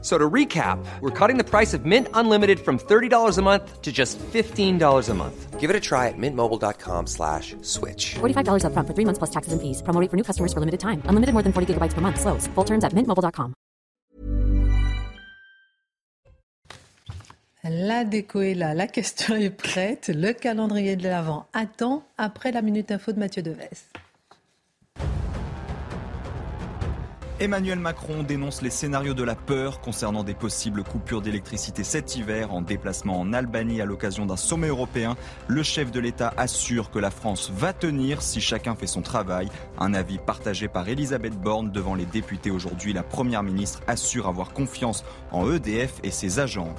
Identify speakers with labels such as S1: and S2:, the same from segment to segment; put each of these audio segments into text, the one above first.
S1: So to recap, we're cutting the price of Mint Unlimited from $30 a month to just $15 a month.
S2: Give it a try at mintmobile.com slash switch.
S3: $45 upfront for three months plus taxes and fees. Promo rate for new customers for limited time. Unlimited more than 40 gigabytes per month. Slows. Full terms at mintmobile.com.
S4: La déco est là, la question est prête, le calendrier de l'Avent attend après la Minute Info de Mathieu Deves.
S5: Emmanuel Macron dénonce les scénarios de la peur concernant des possibles coupures d'électricité cet hiver en déplacement en Albanie à l'occasion d'un sommet européen. Le chef de l'État assure que la France va tenir si chacun fait son travail. Un avis partagé par Elisabeth Borne devant les députés aujourd'hui. La première ministre assure avoir confiance en EDF et ses agents.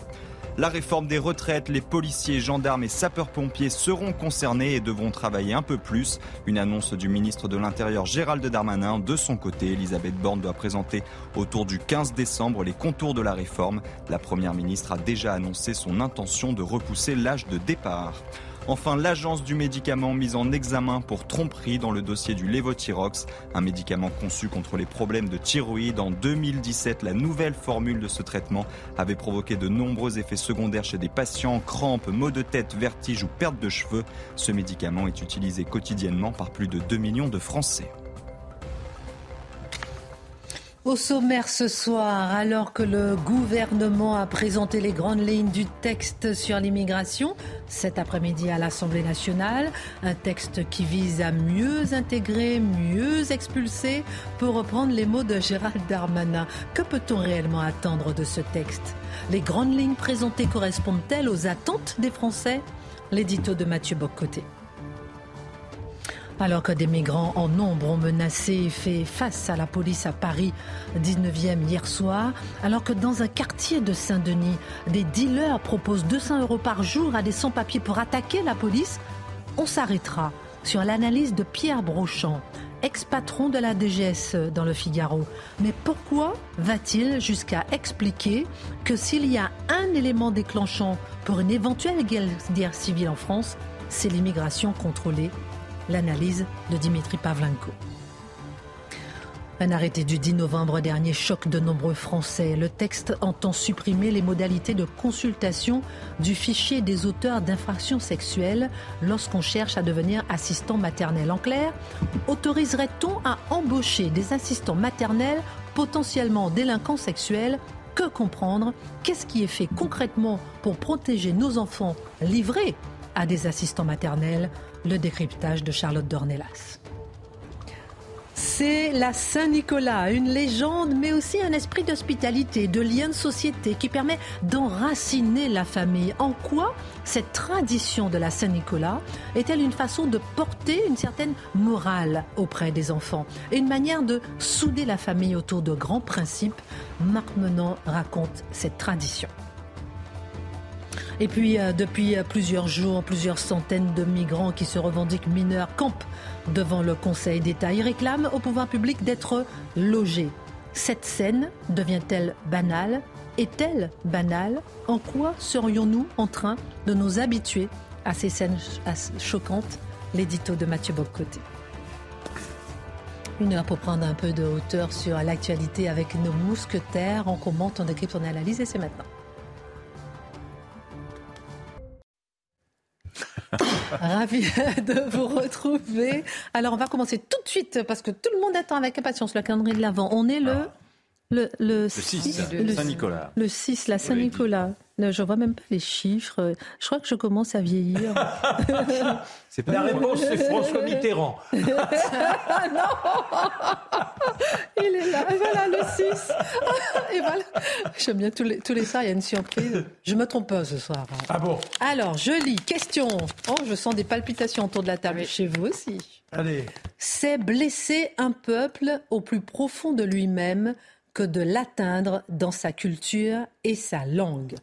S5: La réforme des retraites, les policiers, gendarmes et sapeurs-pompiers seront concernés et devront travailler un peu plus. Une annonce du ministre de l'Intérieur Gérald Darmanin. De son côté, Elisabeth Borne doit présenter autour du 15 décembre les contours de la réforme. La Première ministre a déjà annoncé son intention de repousser l'âge de départ. Enfin, l'agence du médicament mise en examen pour tromperie dans le dossier du Levothyrox, un médicament conçu contre les problèmes de thyroïde. En 2017, la nouvelle formule de ce traitement avait provoqué de nombreux effets secondaires chez des patients, crampes, maux de tête, vertiges ou perte de cheveux. Ce médicament est utilisé quotidiennement par plus de 2 millions de Français.
S4: Au sommaire ce soir, alors que le gouvernement a présenté les grandes lignes du texte sur l'immigration cet après-midi à l'Assemblée nationale, un texte qui vise à mieux intégrer, mieux expulser, pour reprendre les mots de Gérald Darmanin. Que peut-on réellement attendre de ce texte? Les grandes lignes présentées correspondent-elles aux attentes des Français? L'édito de Mathieu Boccoté. Alors que des migrants en nombre ont menacé et fait face à la police à Paris 19e hier soir, alors que dans un quartier de Saint-Denis, des dealers proposent 200 euros par jour à des sans-papiers pour attaquer la police, on s'arrêtera sur l'analyse de Pierre Brochant, ex-patron de la DGSE dans le Figaro. Mais pourquoi va-t-il jusqu'à expliquer que s'il y a un élément déclenchant pour une éventuelle guerre civile en France, c'est l'immigration contrôlée l'analyse de Dimitri Pavlenko. Un arrêté du 10 novembre dernier choque de nombreux Français. Le texte entend supprimer les modalités de consultation du fichier des auteurs d'infractions sexuelles lorsqu'on cherche à devenir assistant maternel. En clair, autoriserait-on à embaucher des assistants maternels potentiellement délinquants sexuels? Que comprendre? Qu'est-ce qui est fait concrètement pour protéger nos enfants livrés à des assistants maternels? Le décryptage de Charlotte Dornelas. C'est la Saint-Nicolas, une légende, mais aussi un esprit d'hospitalité, de lien de société qui permet d'enraciner la famille. En quoi cette tradition de la Saint-Nicolas est-elle une façon de porter une certaine morale auprès des enfants et une manière de souder la famille autour de grands principes? Marc Menant raconte cette tradition. Et puis, euh, depuis plusieurs jours, plusieurs centaines de migrants qui se revendiquent mineurs campent devant le Conseil d'État. Ils réclament au pouvoir public d'être logés. Cette scène devient-elle banale? Est-elle banale? En quoi serions-nous en train de nous habituer à ces scènes choquantes? L'édito de Mathieu Boccoté. Une heure pour prendre un peu de hauteur sur l'actualité avec nos mousquetaires. On commente, on décrypte, on analyse et c'est maintenant. Ravi de vous retrouver. Alors, on va commencer tout de suite parce que tout le monde attend avec impatience le calendrier de l'Avent. On est le.
S6: Ah.
S4: Le,
S6: le, 6, Saint-Nicolas.
S4: Le 6, la Saint-Nicolas. Je vois même pas les chiffres. Je crois que je commence à vieillir.
S6: c'est pas la réponse, c'est François Mitterrand.
S4: non Il est là. Et voilà, le 6. Et voilà. J'aime bien tous les, tous les soirs, il y a une surprise. Je me trompe pas ce soir.
S6: Ah bon?
S4: Alors, je lis. Question. Oh, je sens des palpitations autour de la table. Chez vous aussi.
S6: Allez.
S4: C'est blesser un peuple au plus profond de lui-même que de l'atteindre dans sa culture et sa langue.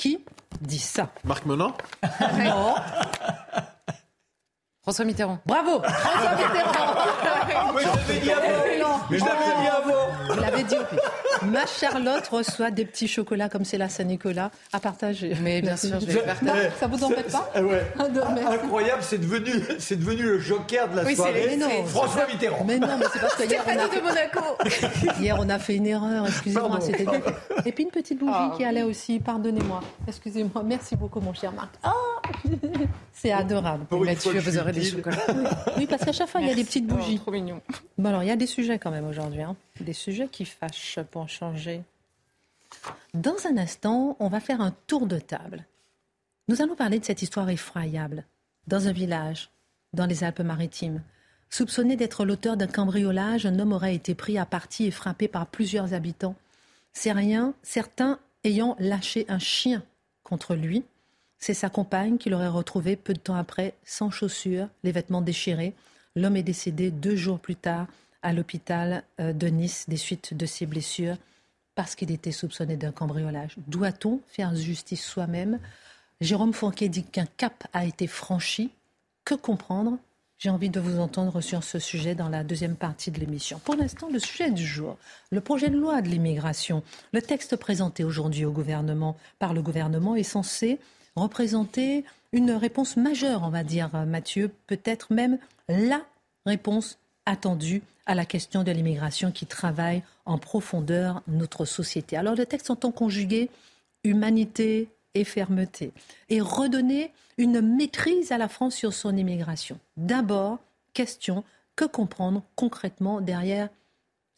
S4: Qui dit ça
S6: Marc Menant
S4: Non.
S7: François Mitterrand.
S4: Bravo. François Mitterrand.
S6: Mais je l'avais dit avant. Mais je l'avais dit avant
S4: Dit. Ma Charlotte reçoit des petits chocolats comme c'est la Saint-Nicolas à partager.
S7: Mais bien sûr, je vais faire
S4: Non, ça vous embête pas
S6: Eh ouais.
S4: Ah.
S6: Incroyable, c'est devenu, c'est devenu le joker de la
S7: Oui, c'est
S6: soirée.
S4: non.
S6: François Mitterrand.
S4: Mais non, mais c'est parce que hier on, a
S7: de Monaco.
S4: fait, hier on a fait une erreur, excusez-moi. Et puis une petite bougie
S7: Ah,
S4: qui allait aussi, pardonnez-moi, excusez-moi, merci beaucoup mon cher Marc. Ah c'est adorable.
S6: Pour
S7: Mathieu, vous aurez des chocolats.
S4: Oui, parce qu'à chaque fois, il y a des petites
S7: Oh,
S4: bougies.
S7: trop mignon.
S4: Bon, alors, il y a des sujets quand même aujourd'hui. hein. Des sujets qui fâchent pour changer. Dans un instant, on va faire un tour de table. Nous allons parler de cette histoire effroyable. Dans un village, dans les Alpes-Maritimes, soupçonné d'être l'auteur d'un cambriolage, un homme aurait été pris à partie et frappé par plusieurs habitants. Rien, certains ayant lâché un chien contre lui. C'est sa compagne qui l'aurait retrouvé peu de temps après, sans chaussures, les vêtements déchirés. L'homme est décédé deux jours plus tard à l'hôpital euh, de Nice des suites de ses blessures parce qu'il était soupçonné d'un cambriolage. Doit-on faire justice soi-même? Jérôme Fourquet dit qu'un cap a été franchi. Que comprendre? J'ai envie de vous entendre sur ce sujet dans la deuxième partie de l'émission. Pour l'instant, le sujet du jour, le projet de loi de l'immigration. Le texte présenté aujourd'hui au gouvernement par le gouvernement est censé représenter une réponse majeure, on va dire, Mathieu, peut-être même la réponse attendue à la question de l'immigration qui travaille en profondeur notre société. Alors le texte entend conjuguer humanité et fermeté et redonner une maîtrise à la France sur son immigration. D'abord, question, que comprendre concrètement derrière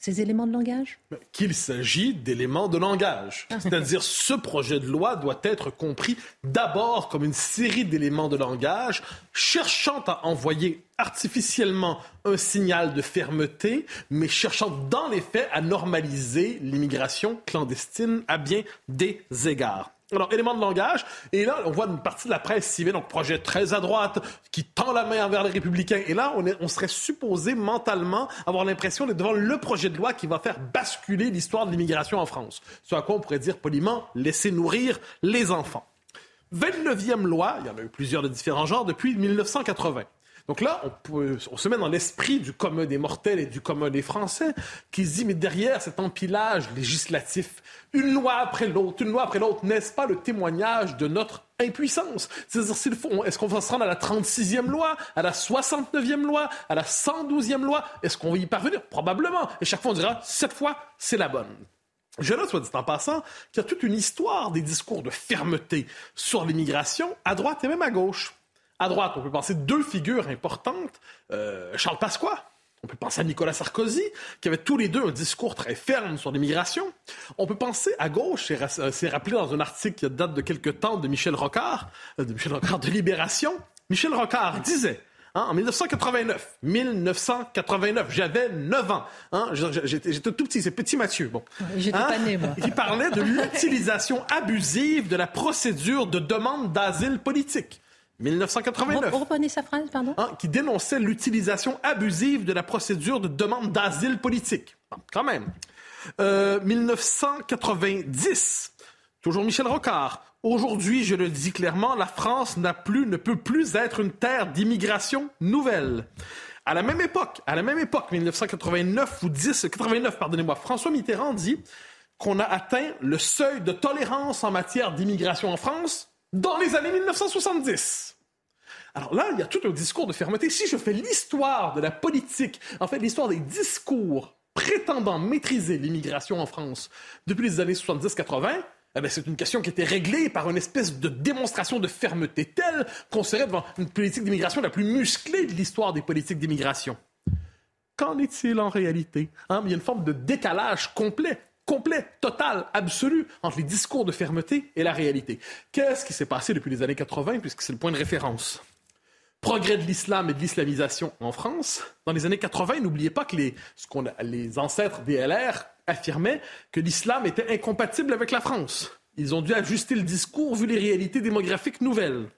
S4: ces éléments de langage?
S8: Qu'il s'agit d'éléments de langage. C'est-à-dire, ce projet de loi doit être compris d'abord comme une série d'éléments de langage cherchant à envoyer artificiellement un signal de fermeté, mais cherchant dans les faits à normaliser l'immigration clandestine à bien des égards. Alors, élément de langage, et là, on voit une partie de la presse civile, donc projet très à droite, qui tend la main envers les républicains. Et là, on, est, on serait supposé mentalement avoir l'impression d'être devant le projet de loi qui va faire basculer l'histoire de l'immigration en France. Ce à quoi on pourrait dire poliment, laisser nourrir les enfants. 29e loi, il y en a eu plusieurs de différents genres depuis 1980. Donc là, on, se met dans l'esprit du commun des mortels et du commun des Français qui se dit, mais derrière cet empilage législatif, une loi après l'autre, une loi après l'autre, n'est-ce pas le témoignage de notre impuissance? C'est-à-dire, est-ce qu'on va se rendre à la 36e loi, à la 69e loi, à la 112e loi? Est-ce qu'on va y parvenir? Probablement. Et chaque fois, on dira, cette fois, c'est la bonne. Je note, soit dit en passant, qu'il y a toute une histoire des discours de fermeté sur l'immigration, à droite et même à gauche. À droite, on peut penser deux figures importantes. Euh, Charles Pasqua, on peut penser à Nicolas Sarkozy, qui avait tous les deux un discours très ferme sur l'immigration. On peut penser à gauche, c'est c'est rappelé dans un article qui date de quelque temps de Michel Rocard, euh, de Michel Rocard de Libération. Michel Rocard disait Hein, en 1989, 1989, j'avais 9 ans. Hein, j'étais, tout petit, c'est petit Mathieu. Bon.
S4: J'étais
S8: Hein?
S4: pas né, moi.
S8: Il parlait de l'utilisation abusive de la procédure de demande d'asile politique. 1989.
S4: Re- Reprenez sa phrase, pardon
S8: Hein, qui dénonçait l'utilisation abusive de la procédure de demande d'asile politique. Bon, quand même. Euh, 1990. Toujours Michel Rocard. Aujourd'hui, je le dis clairement, la France n'a plus, ne peut plus être une terre d'immigration nouvelle. À la même époque, à la même époque, 1989 ou 10, 89, pardonnez-moi, François Mitterrand dit qu'on a atteint le seuil de tolérance en matière d'immigration en France dans les années 1970. Alors là, il y a tout un discours de fermeté. Si je fais l'histoire de la politique, en fait, l'histoire des discours prétendant maîtriser l'immigration en France depuis les années 70-80, eh c'est une question qui était réglée par une espèce de démonstration de fermeté telle qu'on serait devant une politique d'immigration la plus musclée de l'histoire des politiques d'immigration. Qu'en est-il en réalité Hein, Il y a une forme de décalage complet complet, total, absolu entre les discours de fermeté et la réalité. Qu'est-ce qui s'est passé depuis les années 80, puisque c'est le point de référence? Progrès de l'islam et de l'islamisation en France. Dans les années 80, n'oubliez pas que les, ce les ancêtres des LR affirmaient que l'islam était incompatible avec la France. Ils ont dû ajuster le discours vu les réalités démographiques nouvelles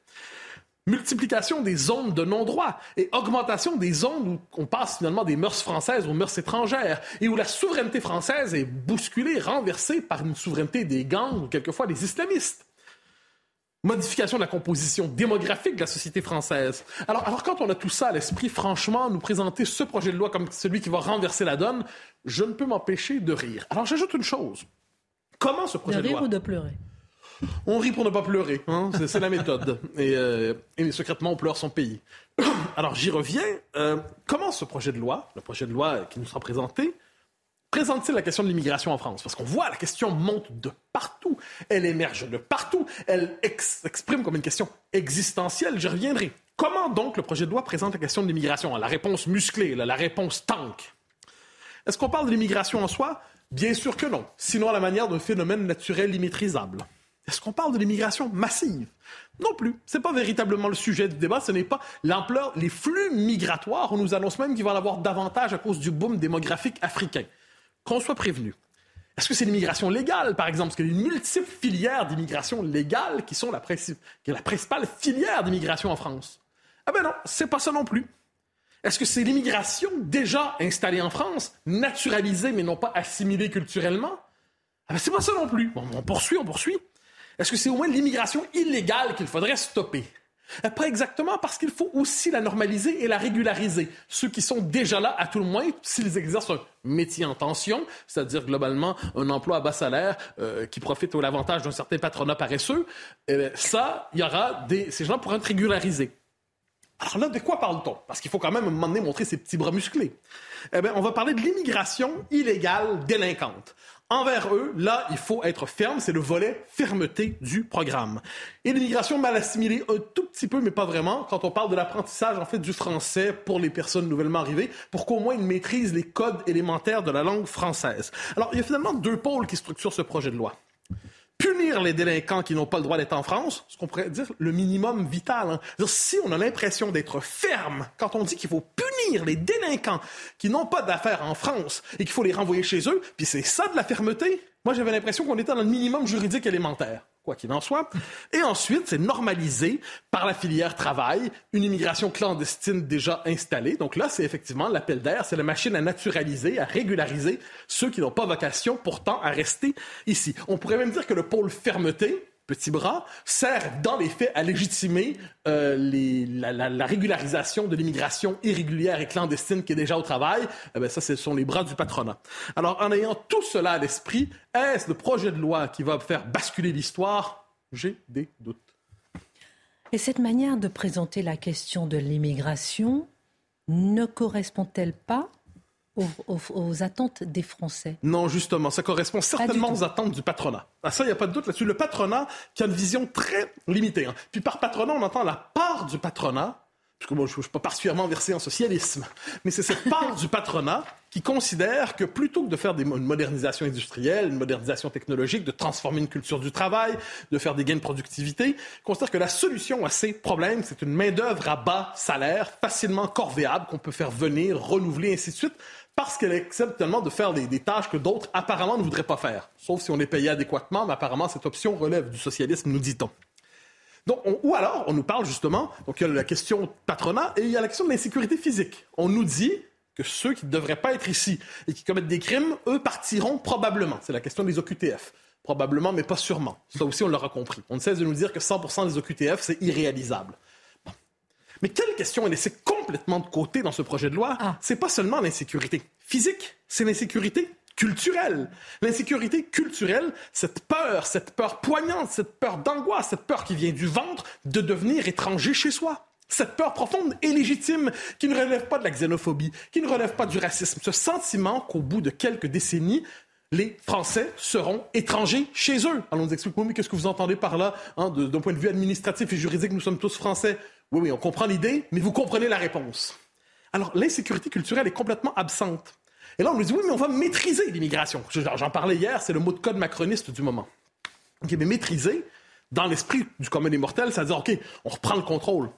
S8: multiplication des zones de non-droit et augmentation des zones où on passe finalement des mœurs françaises aux mœurs étrangères et où la souveraineté française est bousculée, renversée par une souveraineté des gangs ou quelquefois des islamistes. Modification de la composition démographique de la société française. Alors, alors quand on a tout ça à l'esprit, franchement, nous présenter ce projet de loi comme celui qui va renverser la donne, je ne peux m'empêcher de rire. Alors, j'ajoute une chose. Comment ce projet de,
S4: de
S8: rire
S4: ou de pleurer?
S8: On rit pour ne pas pleurer, hein? c'est la méthode. Et, euh, et, secrètement, on pleure son pays. Alors j'y reviens. Euh, comment ce projet de loi, le projet de loi qui nous sera présenté, présente-t-il la question de l'immigration en France? Parce qu'on voit la question monte de partout, elle émerge de partout, elle exprime comme une question existentielle. J'y reviendrai. Comment donc le projet de loi présente la question de l'immigration? La réponse musclée, la réponse tank. Est-ce qu'on parle de l'immigration en soi? Bien sûr que non, sinon à la manière d'un phénomène naturel immaîtrisable. Est-ce qu'on parle de l'immigration massive? Non plus. Ce n'est pas véritablement le sujet du débat. Ce n'est pas l'ampleur, les flux migratoires. On nous annonce même qu'il va en avoir davantage à cause du boom démographique africain. Qu'on soit prévenu. Est-ce que c'est l'immigration légale, par exemple? Parce qu'il y a une multiple filières d'immigration légale qui sont la, la principale filière d'immigration en France. Ah ben non, c'est pas ça non plus. Est-ce que c'est l'immigration déjà installée en France, naturalisée mais non pas assimilée culturellement? Ah ben c'est pas ça non plus. On poursuit, on poursuit. Est-ce que c'est au moins l'immigration illégale qu'il faudrait stopper? Pas exactement, parce qu'il faut aussi la normaliser et la régulariser. Ceux qui sont déjà là, à tout le moins, s'ils exercent un métier en tension, c'est-à-dire globalement un emploi à bas salaire euh, qui profite au l'avantage d'un certain patronat paresseux, eh ça, y aura des... ces gens pourront être régularisés. Alors là, de quoi parle-t-on? Parce qu'il faut quand même à un moment donné montrer ses petits bras musclés. Eh bien, on va parler de l'immigration illégale délinquante. Envers eux, là, il faut être ferme, c'est le volet fermeté du programme. Et l'immigration mal assimilée, un tout petit peu, mais pas vraiment, quand on parle de l'apprentissage, en fait, du français pour les personnes nouvellement arrivées, pour qu'au moins ils maîtrisent les codes élémentaires de la langue française. Alors, il y a finalement deux pôles qui structurent ce projet de loi punir les délinquants qui n'ont pas le droit d'être en France, ce qu'on pourrait dire le minimum vital. Hein. Si on a l'impression d'être ferme quand on dit qu'il faut punir les délinquants qui n'ont pas d'affaires en France et qu'il faut les renvoyer chez eux, puis c'est ça de la fermeté, moi j'avais l'impression qu'on était dans le minimum juridique élémentaire quoi qu'il en soit. Et ensuite, c'est normalisé par la filière travail, une immigration clandestine déjà installée. Donc là, c'est effectivement l'appel d'air, c'est la machine à naturaliser, à régulariser ceux qui n'ont pas vocation pourtant à rester ici. On pourrait même dire que le pôle fermeté, petit bras, sert dans les faits à légitimer euh, la, la, la, régularisation de l'immigration irrégulière et clandestine qui est déjà au travail. Eh ça, ce sont les bras du patronat. Alors, en ayant tout cela à l'esprit, est-ce le projet de loi qui va faire basculer l'histoire? J'ai des doutes.
S4: Et cette manière de présenter la question de l'immigration ne correspond-elle pas aux, attentes des Français
S8: Non, justement, ça correspond certainement aux attentes du patronat. Ah, ça, il n'y a pas de doute là-dessus. Le patronat qui a une vision très limitée. Hein. Puis par patronat, on entend la part du patronat parce que moi, je ne suis pas particulièrement versé en socialisme, mais c'est cette part du patronat qui considère que plutôt que de faire une modernisation industrielle, une modernisation technologique, de transformer une culture du travail, de faire des gains de productivité, considère que la solution à ces problèmes, c'est une main-d'œuvre à bas salaire, facilement corvéable, qu'on peut faire venir, renouveler, ainsi de suite, parce qu'elle accepte tellement de faire des, des tâches que d'autres apparemment ne voudraient pas faire. Sauf si on les payait adéquatement, mais apparemment cette option relève du socialisme, nous dit-on. Donc, ou alors, on nous parle justement, donc il y a la question patronat et il y a la question de l'insécurité physique. On nous dit que ceux qui ne devraient pas être ici et qui commettent des crimes, eux partiront probablement. C'est la question des OQTF. Probablement, mais pas sûrement. Ça aussi, on l'aura compris. On ne cesse de nous dire que 100% des OQTF, c'est irréalisable. Mais quelle question est laissée complètement de côté dans ce projet de loi? Ah. C'est pas seulement l'insécurité physique, c'est l'insécurité culturelle. L'insécurité culturelle, cette peur, cette peur poignante, cette peur d'angoisse, cette peur qui vient du ventre de devenir étranger chez soi. Cette peur profonde et légitime qui ne relève pas de la xénophobie, qui ne relève pas du racisme. Ce sentiment qu'au bout de quelques décennies, les Français seront étrangers chez eux. On nous explique, mais qu'est-ce que vous entendez par là hein, D'un point de vue administratif et juridique, nous sommes tous Français. Oui, oui, on comprend l'idée, mais vous comprenez la réponse. Alors, l'insécurité culturelle est complètement absente. Et là, on nous dit, oui, mais on va maîtriser l'immigration. J'en parlais hier, c'est le mot de code macroniste du moment. OK, mais maîtriser, dans l'esprit du commun des mortels, c'est-à-dire, OK, on reprend le contrôle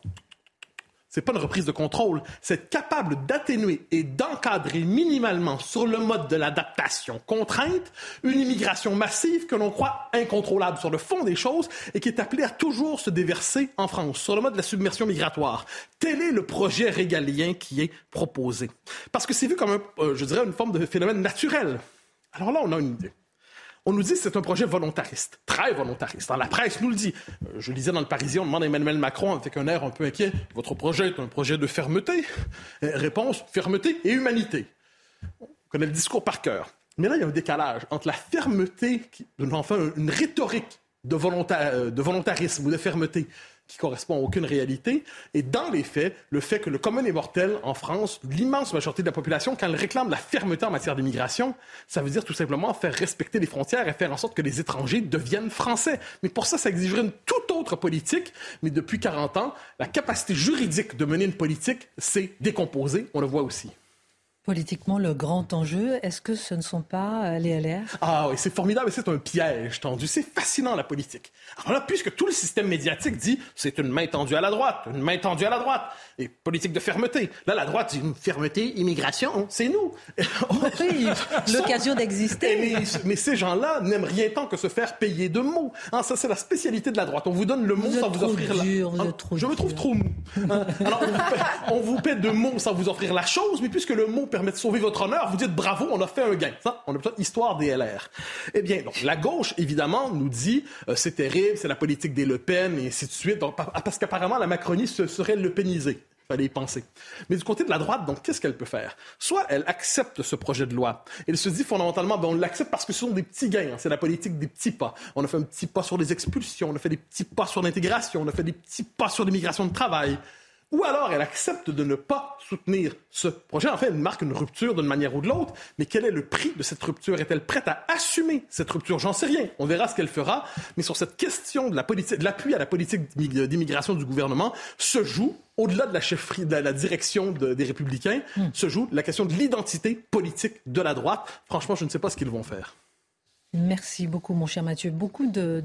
S8: c'est pas une reprise de contrôle, c'est être capable d'atténuer et d'encadrer minimalement sur le mode de l'adaptation contrainte une immigration massive que l'on croit incontrôlable sur le fond des choses et qui est appelée à toujours se déverser en France sur le mode de la submersion migratoire. Tel est le projet régalien qui est proposé. Parce que c'est vu comme, un, euh, je dirais, une forme de phénomène naturel. Alors là, on a une idée. On nous dit que c'est un projet volontariste, très volontariste. Dans la presse nous le dit. Euh, je lisais dans le Parisien, on demande à Emmanuel Macron avec un air un peu inquiet, votre projet est un projet de fermeté? Euh, Réponse, fermeté et humanité. On connaît le discours par cœur. Mais là, il y a un décalage entre la fermeté, enfin une rhétorique de, euh, de volontarisme ou de fermeté qui correspond à aucune réalité. Et dans les faits, le fait que le commun est mortel en France, l'immense majorité de la population, quand elle réclame la fermeté en matière d'immigration, ça veut dire tout simplement faire respecter les frontières et faire en sorte que les étrangers deviennent français. Mais pour ça, ça exigerait une toute autre politique. Mais depuis 40 ans, la capacité juridique de mener une politique s'est décomposée. On le voit aussi.
S4: Politiquement, le grand enjeu, est-ce que ce ne sont pas euh, les LR
S8: Ah oui, c'est formidable, c'est un piège tendu. C'est fascinant, la politique. Alors là, puisque tout le système médiatique dit c'est une main tendue à la droite, une main tendue à la droite, et politique de fermeté. Là, la droite dit fermeté, immigration, c'est nous.
S4: Oui, l'occasion d'exister.
S8: Mais, ces gens-là n'aiment rien tant que se faire payer de mots. Hein, ça, c'est la spécialité de la droite. On vous donne le mot sans vous offrir la...
S4: Hein,
S8: je me trouve trop mou. Hein, alors, on vous, paie, de mots sans vous offrir la chose, mais puisque le mot permet de sauver votre honneur, vous dites bravo, on a fait un gain. Ça, on a besoin histoire des LR. Eh bien, donc, la gauche, évidemment, nous dit euh, c'est terrible, c'est la politique des Le Pen, et ainsi de suite. Parce qu'apparemment, la Macronie se serait le pénisée fallait y penser. Mais du côté de la droite, donc, qu'est-ce qu'elle peut faire? Soit elle accepte ce projet de loi. Elle se dit fondamentalement, ben, on l'accepte parce que ce sont des petits gains. Hein. C'est la politique des petits pas. On a fait un petit pas sur les expulsions, on a fait des petits pas sur l'intégration, on a fait des petits pas sur l'immigration de travail ou alors elle accepte de ne pas soutenir ce projet. En fait, elle marque une rupture d'une manière ou de l'autre, mais quel est le prix de cette rupture? Est-elle prête à assumer cette rupture? J'en sais rien. On verra ce qu'elle fera. Mais sur cette question de l'appui à la politique d'immigration du gouvernement se joue au-delà de la chefferie, de la direction des Républicains, hmm. se joue la question de l'identité politique de la droite. Franchement, je ne sais pas ce qu'ils vont faire.
S4: Merci beaucoup, mon cher Mathieu. Beaucoup de,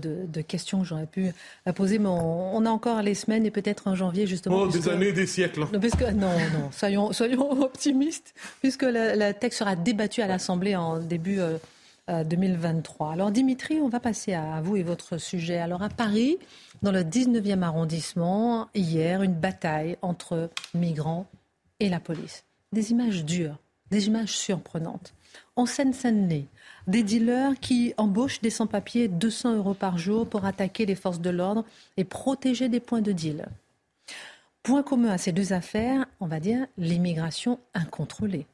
S4: questions que j'aurais pu poser, mais on, a encore les semaines et peut-être en janvier, justement.
S8: Oh, des années, des siècles.
S4: non, non, soyons, soyons optimistes, puisque le, texte sera débattu à l'Assemblée en début 2023. Euh, euh, Alors, Dimitri, on va passer à vous et votre sujet. Alors, à Paris, dans le 19e arrondissement, hier, une bataille entre migrants et la police. Des images dures, des images surprenantes. En Seine-Saint-Denis, des dealers qui embauchent des sans-papiers 200 euros par jour pour attaquer les forces de l'ordre et protéger des points de deal. Point commun à ces deux affaires, on va dire l'immigration incontrôlée.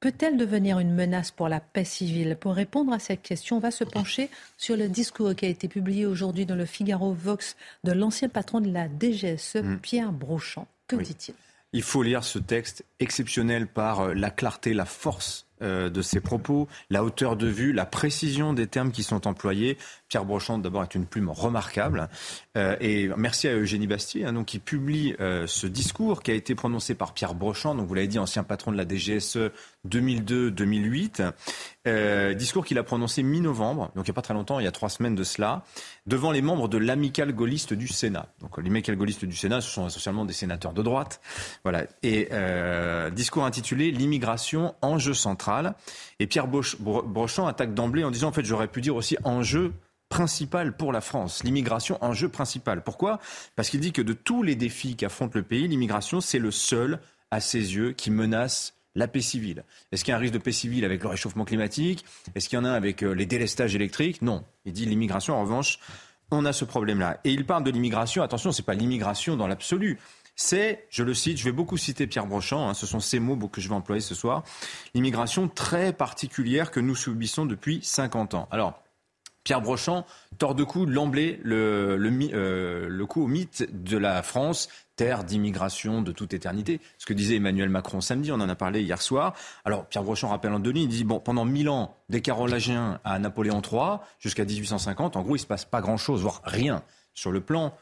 S4: Peut-elle devenir une menace pour la paix civile? Pour répondre à cette question, on va se pencher sur le discours qui a été publié aujourd'hui dans le Figaro Vox de l'ancien patron de la DGSE, mm. Pierre Brochant. Que dit-il?
S7: Il faut lire ce texte exceptionnel par euh, la clarté, la force de ses propos, la hauteur de vue, la précision des termes qui sont employés. Pierre Brochant, d'abord, est une plume remarquable. Euh, et merci à Eugénie Bastier, hein, donc, qui publie euh, ce discours qui a été prononcé par Pierre Brochant, donc vous l'avez dit, ancien patron de la DGSE 2002-2008. discours qu'il a prononcé mi-novembre, donc il n'y a pas très longtemps, il y a trois semaines de cela, devant les membres de l'amicale gaulliste du Sénat. Donc l'amicale gaulliste du Sénat, ce sont essentiellement des sénateurs de droite. Voilà. Et discours intitulé L'immigration, enjeu central et Pierre Brochant attaque d'emblée en disant, en fait, j'aurais pu dire aussi enjeu principal pour la France, l'immigration enjeu principal. Pourquoi? Parce qu'il dit que de tous les défis qu'affronte le pays, l'immigration, c'est le seul, à ses yeux, qui menace la paix civile. Est-ce qu'il y a un risque de paix civile avec le réchauffement climatique? Est-ce qu'il y en a avec euh, les délestages électriques? Non. Il dit l'immigration, en revanche, on a ce problème-là. Et il parle de l'immigration, attention, ce n'est pas l'immigration dans l'absolu c'est, je le cite, je vais beaucoup citer Pierre Brochant, hein, ce sont ces mots que je vais employer ce soir, l'immigration très particulière que nous subissons depuis 50 ans. Alors, Pierre Brochant tord de coup l'emblée le, euh, le coup au mythe de la France, terre d'immigration de toute éternité. Ce que disait Emmanuel Macron samedi, on en a parlé hier soir. Alors Pierre Brochant rappelle en Denis, il dit bon pendant mille ans, des Carolingiens à Napoléon III jusqu'à 1850, en gros il se passe pas grand-chose, voire rien sur le plan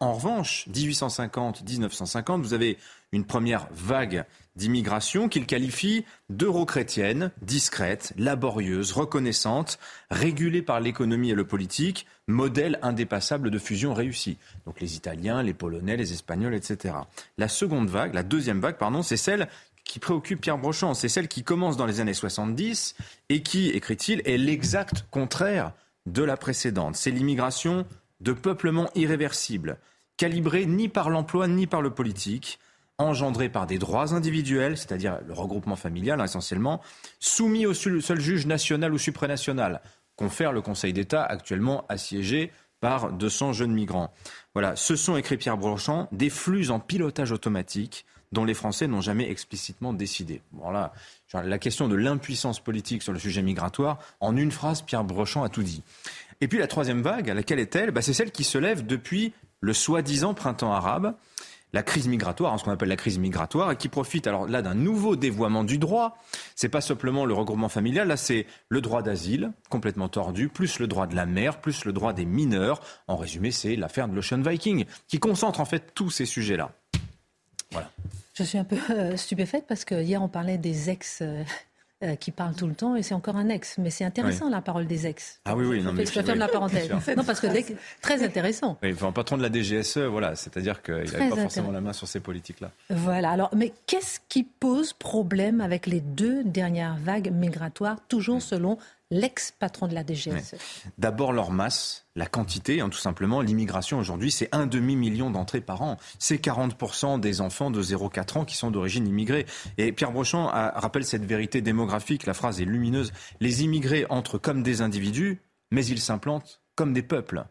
S7: En revanche, 1850-1950, vous avez une première vague d'immigration qu'il qualifie d'euro-chrétienne, discrète, laborieuse, reconnaissante, régulée par l'économie et le politique, modèle indépassable de fusion réussie. Donc les Italiens, les Polonais, les Espagnols, etc. La seconde vague, la deuxième vague, pardon, c'est celle qui préoccupe Pierre Brochant. C'est celle qui commence dans les années 70 et qui, écrit-il, est l'exact contraire de la précédente. C'est l'immigration de peuplement irréversible, calibré ni par l'emploi ni par le politique, engendré par des droits individuels, c'est-à-dire le regroupement familial hein, essentiellement, soumis au seul juge national ou supranational, confère le Conseil d'État actuellement assiégé par 200 jeunes migrants. Voilà, ce sont, écrit Pierre Brochant, des flux en pilotage automatique dont les Français n'ont jamais explicitement décidé. Voilà, la question de l'impuissance politique sur le sujet migratoire, en une phrase, Pierre Brochant a tout dit. Et puis la troisième vague, laquelle est-elle bah, C'est celle qui se lève depuis le soi-disant printemps arabe la crise migratoire, hein, ce qu'on appelle la crise migratoire, et qui profite alors là d'un nouveau dévoiement du droit. C'est pas simplement le regroupement familial, là c'est le droit d'asile complètement tordu, plus le droit de la mer, plus le droit des mineurs. En résumé, c'est l'affaire de l'Ocean Viking qui concentre en fait tous ces sujets-là.
S4: Voilà. Je suis un peu euh, stupéfaite parce que hier on parlait des ex euh, euh, qui parle tout le temps et c'est encore un ex. Mais c'est intéressant la parole des ex.
S7: Ah oui, oui. Non,
S4: mais, je ferme la parenthèse. Non, parce que très intéressant.
S7: Oui, un patron de la DGSE, voilà, c'est-à-dire qu'il n'avait pas forcément la main sur ces politiques-là.
S4: Voilà. Alors, mais qu'est-ce qui pose problème avec les deux dernières vagues migratoires, toujours mm. selon l'ex-patron de la DGSE
S7: D'abord leur masse, la quantité, hein, tout simplement. L'immigration aujourd'hui, c'est un demi-million d'entrées par an. C'est 40% des enfants de 0,4 ans qui sont d'origine immigrée. Et Pierre Brochant rappelle cette vérité démographique, la phrase est lumineuse. Les immigrés entrent comme des individus, mais ils s'implantent comme des peuples.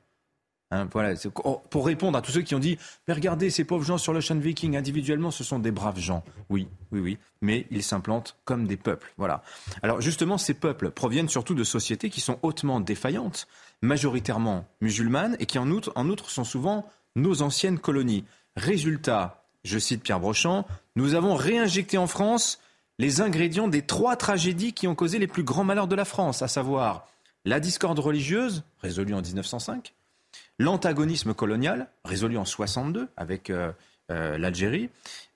S7: Hein, voilà, oh, pour répondre à tous ceux qui ont dit Mais regardez, ces pauvres gens sur l'Ocean Viking, individuellement, ce sont des braves gens. Oui, oui, oui, mais ils s'implantent comme des peuples. Voilà. Alors justement, ces peuples proviennent surtout de sociétés qui sont hautement défaillantes, majoritairement musulmanes, et qui en outre, en outre sont souvent nos anciennes colonies. Résultat, je cite Pierre Brochant, nous avons réinjecté en France les ingrédients des trois tragédies qui ont causé les plus grands malheurs de la France, à savoir la discorde religieuse, résolue en 1905, l'antagonisme colonial, résolu en 62 avec euh, euh, l'Algérie,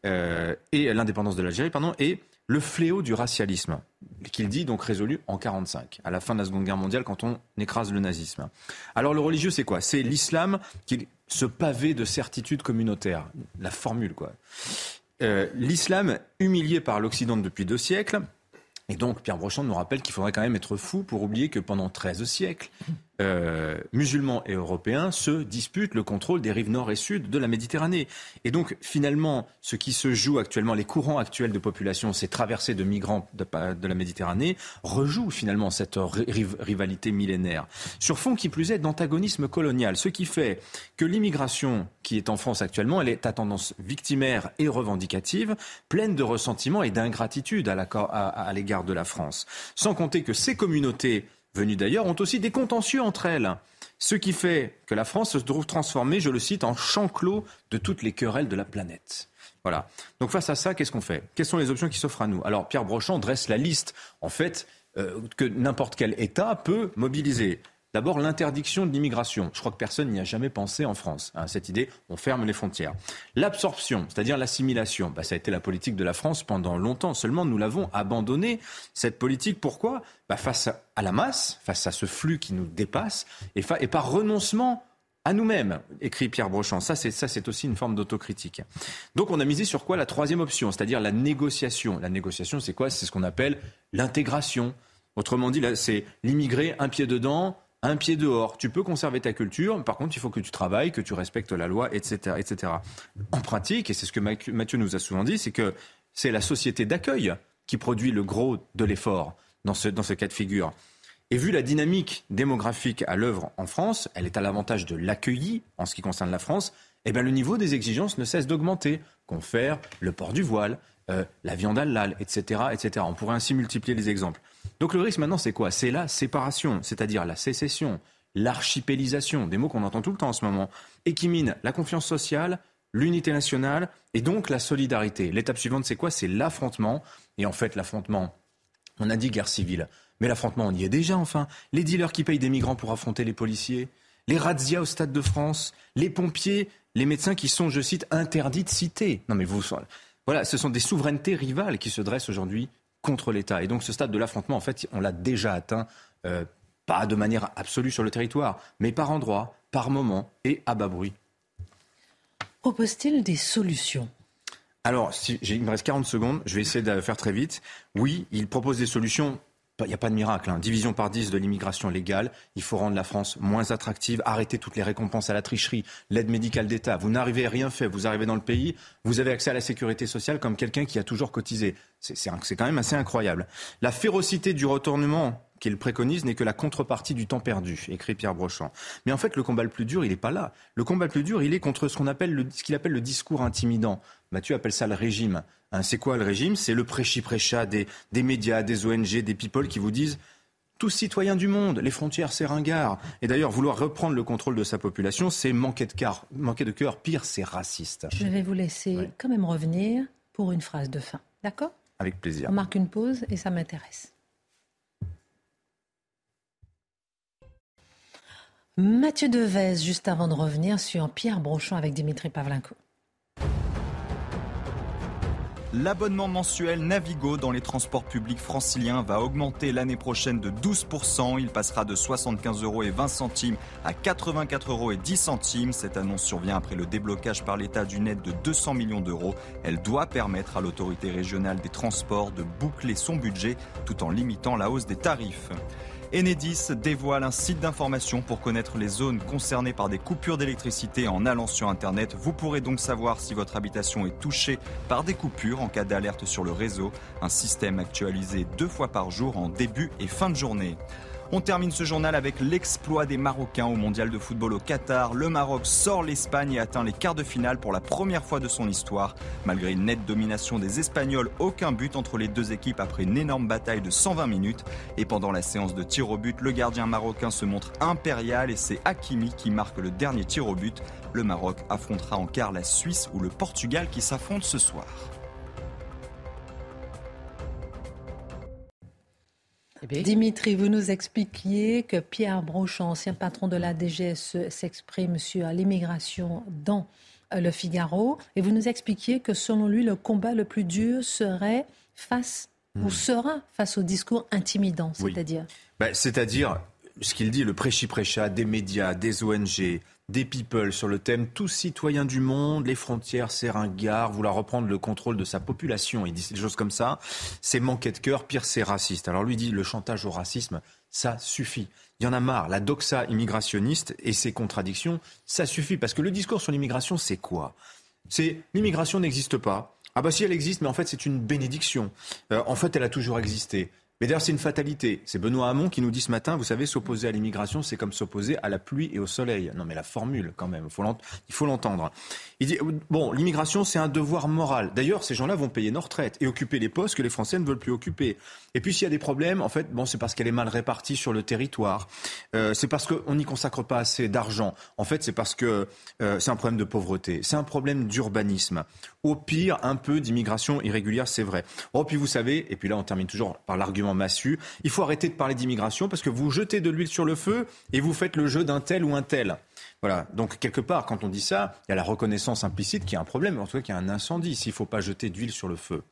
S7: euh, et l'indépendance de l'Algérie, pardon, et le fléau du racialisme, qu'il dit donc résolu en 45, à la fin de la Seconde Guerre mondiale, quand on écrase le nazisme. Alors le religieux, c'est quoi? C'est l'islam qui se pavé de certitudes communautaires, la formule quoi. l'islam humilié par l'Occident depuis deux siècles, et donc Pierre Brochand nous rappelle qu'il faudrait quand même être fou pour oublier que pendant 13 siècles, euh, musulmans et européens se disputent le contrôle des rives nord et sud de la Méditerranée. Et donc finalement, ce qui se joue actuellement, les courants actuels de population, ces traversées de migrants de, la Méditerranée, rejouent finalement cette rivalité millénaire. Sur fond qui plus est d'antagonisme colonial, ce qui fait que l'immigration qui est en France actuellement, elle est à tendance victimaire et revendicative, pleine de ressentiment et d'ingratitude à l'égard de la France. Sans compter que ces communautés venues d'ailleurs, ont aussi des contentieux entre elles. Ce qui fait que la France se trouve transformée, je le cite, en champ clos de toutes les querelles de la planète. Voilà. Donc face à ça, qu'est-ce qu'on fait? Quelles sont les options qui s'offrent à nous? Alors Pierre Brochant dresse la liste, en fait, euh, que n'importe quel État peut mobiliser. D'abord, l'interdiction de l'immigration. Je crois que personne n'y a jamais pensé en France. Hein, cette idée, on ferme les frontières. L'absorption, c'est-à-dire l'assimilation, bah, ça a été la politique de la France pendant longtemps. Seulement, nous l'avons abandonnée, cette politique. Pourquoi? Bah, Face à la masse, face à ce flux qui nous dépasse, et, par renoncement à nous-mêmes, écrit Pierre Brochant. Ça, c'est ça, c'est aussi une forme d'autocritique. Donc, on a misé sur quoi? La troisième option, c'est-à-dire la négociation. La négociation, c'est quoi? C'est ce qu'on appelle l'intégration. Autrement dit, c'est l'immigré un pied dedans, un pied dehors. Tu peux conserver ta culture, par contre, il faut que tu travailles, que tu respectes la loi, etc. etc. En pratique, et c'est ce que Mathieu nous a souvent dit, c'est que c'est la société d'accueil qui produit le gros de l'effort dans ce, dans ce cas de figure. Et vu la dynamique démographique à l'œuvre en France, elle est à l'avantage de l'accueilli en ce qui concerne la France, eh bien le niveau des exigences ne cesse d'augmenter. Confère le port du voile, euh, la viande halal, etc., etc. On pourrait ainsi multiplier les exemples. Donc le risque maintenant, c'est quoi? C'est la séparation, c'est-à-dire la sécession, l'archipélisation, des mots qu'on entend tout le temps en ce moment, et qui mine la confiance sociale, l'unité nationale et donc la solidarité. L'étape suivante, c'est quoi? C'est l'affrontement. Et en fait, l'affrontement, on a dit guerre civile, mais l'affrontement, on y est déjà enfin. Les dealers qui payent des migrants pour affronter les policiers, les razzias au Stade de France, les pompiers, les médecins qui sont, je cite, interdits de citer. Non mais vous, voilà, ce sont des souverainetés rivales qui se dressent aujourd'hui contre l'État. Et donc ce stade de l'affrontement, en fait, on l'a déjà atteint, euh, pas de manière absolue sur le territoire, mais par endroits, par moments et à bas bruit.
S4: Propose-t-il des solutions?
S7: Alors, si, il me reste 40 secondes, je vais essayer de faire très vite. Oui, il propose des solutions il n'y a pas de miracle. Hein. Division par 10 de l'immigration légale. Il faut rendre la France moins attractive, arrêter toutes les récompenses à la tricherie, l'aide médicale d'État. Vous n'arrivez à rien faire. Vous arrivez dans le pays, vous avez accès à la sécurité sociale comme quelqu'un qui a toujours cotisé. C'est quand même assez incroyable. La férocité du retournement qu'il préconise n'est que la contrepartie du temps perdu, écrit Pierre Brochant. Mais en fait, le combat le plus dur, il n'est pas là. Le combat le plus dur, il est contre ce qu'on appelle le, ce qu'il appelle le discours intimidant. Mathieu appelle ça le régime. Hein, c'est quoi le régime? C'est le prêchi-prêcha des, des médias, des ONG, des people qui vous disent tous citoyens du monde, les frontières, c'est ringard. Et d'ailleurs, vouloir reprendre le contrôle de sa population, c'est manquer de cœur. Manquer de cœur, pire, c'est raciste.
S4: Je vais vous laisser quand même revenir pour une phrase de fin. D'accord?
S7: Avec plaisir.
S4: On marque une pause et ça m'intéresse. Mathieu Devez, juste avant de revenir sur Pierre Brochon avec Dimitri Pavlenko.
S5: L'abonnement mensuel Navigo dans les transports publics franciliens va augmenter l'année prochaine de 12%. Il passera de 75 euros et 20 centimes à 84 euros et 10 centimes. Cette annonce survient après le déblocage par l'État d'une aide de 200 millions d'euros. Elle doit permettre à l'autorité régionale des transports de boucler son budget tout en limitant la hausse des tarifs. Enedis dévoile un site d'information pour connaître les zones concernées par des coupures d'électricité en allant sur Internet. Vous pourrez donc savoir si votre habitation est touchée par des coupures en cas d'alerte sur le réseau. Un système actualisé deux fois par jour en début et fin de journée. On termine ce journal avec l'exploit des Marocains au mondial de football au Qatar. Le Maroc sort l'Espagne et atteint les quarts de finale pour la première fois de son histoire. Malgré une nette domination des Espagnols, aucun but entre les deux équipes après une énorme bataille de 120 minutes. Et pendant la séance de tir au but, le gardien marocain se montre impérial et c'est Hakimi qui marque le dernier tir au but. Le Maroc affrontera en quart la Suisse ou le Portugal qui s'affrontent ce soir.
S4: Dimitri, vous nous expliquiez que Pierre Brochon, ancien patron de la DGSE, s'exprime sur l'immigration dans euh, le Figaro. Et vous nous expliquiez que selon lui, le combat le plus dur serait face ou hmm. sera face au discours intimidant, c'est-à-dire
S7: ben, C'est-à-dire ce qu'il dit, le prêchi-prêcha des médias, des ONG, des people sur le thème tous citoyens du monde, les frontières, c'est ringard, vouloir reprendre le contrôle de sa population. Il dit des choses comme ça. C'est manquer de cœur, pire c'est raciste. Alors lui dit le chantage au racisme, ça suffit. Il y en a marre. La doxa immigrationniste et ses contradictions, ça suffit. Parce que le discours sur l'immigration, c'est quoi? C'est l'immigration n'existe pas. Ah bah si elle existe, mais en fait c'est une bénédiction. Euh, en fait elle a toujours existé. Mais d'ailleurs, c'est une fatalité. C'est Benoît Hamon qui nous dit ce matin, vous savez, s'opposer à l'immigration, c'est comme s'opposer à la pluie et au soleil. Non, mais la formule, quand même, il faut l'entendre. Il dit, bon, l'immigration, c'est un devoir moral. D'ailleurs, ces gens-là vont payer nos retraites et occuper les postes que les Français ne veulent plus occuper. Et puis, s'il y a des problèmes, en fait, bon, c'est parce qu'elle est mal répartie sur le territoire. Euh, c'est parce qu'on n'y consacre pas assez d'argent. En fait, c'est parce que euh, c'est un problème de pauvreté. C'est un problème d'urbanisme. Au pire, un peu d'immigration irrégulière, c'est vrai. Oh, puis vous savez, et puis là, on termine toujours par l'argument massu. Il faut arrêter de parler d'immigration parce que vous jetez de l'huile sur le feu et vous faites le jeu d'un tel ou un tel. Voilà. Donc, quelque part, quand on dit ça, il y a la reconnaissance implicite qu'il y a un problème, en tout cas qu'il y a un incendie, s'il ne faut pas jeter d'huile sur le feu.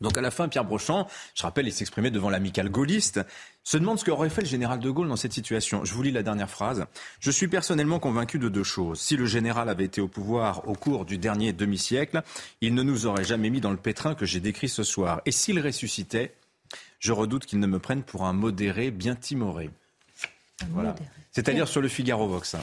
S7: Donc à la fin, Pierre Brochant, je rappelle, il s'exprimait devant l'amical gaulliste, se demande ce qu'aurait fait le général de Gaulle dans cette situation. Je vous lis la dernière phrase. Je suis personnellement convaincu de deux choses. Si le général avait été au pouvoir au cours du dernier demi-siècle, il ne nous aurait jamais mis dans le pétrin que j'ai décrit ce soir. Et s'il ressuscitait, je redoute qu'il ne me prenne pour un modéré bien timoré. Voilà. C'est-à-dire sur le Figaro Vox.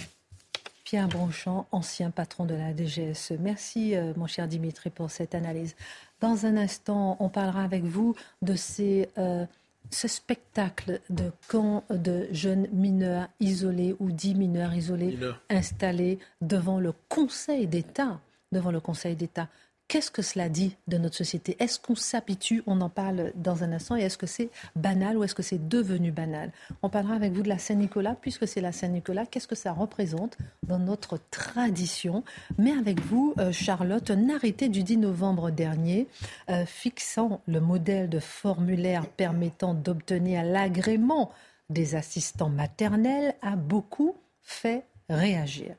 S4: Pierre Brochant, ancien patron de la DGSE. Merci, euh, mon cher Dimitri, pour cette analyse. Dans un instant, on parlera avec vous de ces, euh, ce spectacle de camps de jeunes mineurs isolés ou dix mineurs isolés installés devant le Conseil d'État. Devant le Conseil d'État. Qu'est-ce que cela dit de notre société? Est-ce qu'on s'habitue? On en parle dans un instant. Et est-ce que c'est banal ou est-ce que c'est devenu banal? On parlera avec vous de la Saint-Nicolas, puisque c'est la Saint-Nicolas. Qu'est-ce que ça représente dans notre tradition? Mais avec vous, euh, Charlotte, un arrêté du 10 novembre dernier euh, fixant le modèle de formulaire permettant d'obtenir l'agrément des assistants maternels a beaucoup fait réagir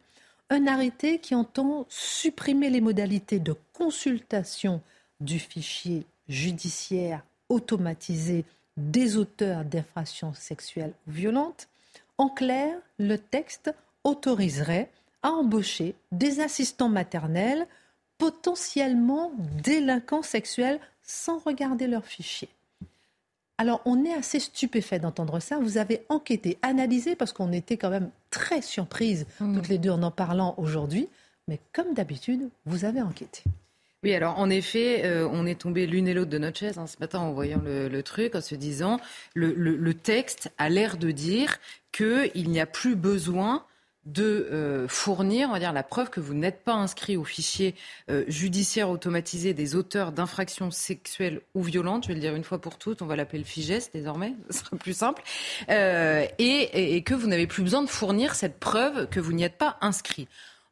S4: un arrêté qui entend supprimer les modalités de consultation du fichier judiciaire automatisé des auteurs d'infractions sexuelles ou violentes. En clair, le texte autoriserait à embaucher des assistants maternels potentiellement délinquants sexuels sans regarder leur fichier. Alors, on est assez stupéfait d'entendre ça. Vous avez enquêté, analysé, parce qu'on était quand même très surprises, mmh. toutes les deux, en en parlant aujourd'hui. Mais comme d'habitude, vous avez enquêté.
S9: Oui, alors en effet, euh, on est tombé l'une et l'autre de notre chaise hein, ce matin en voyant le, truc, en se disant le, le texte a l'air de dire qu'il n'y a plus besoin de euh, fournir, on va dire, la preuve que vous n'êtes pas inscrit au fichier euh, judiciaire automatisé des auteurs d'infractions sexuelles ou violentes. Je vais le dire une fois pour toutes, on va l'appeler le FIGES désormais, ce sera plus simple, euh, et, et, que vous n'avez plus besoin de fournir cette preuve que vous n'y êtes pas inscrit.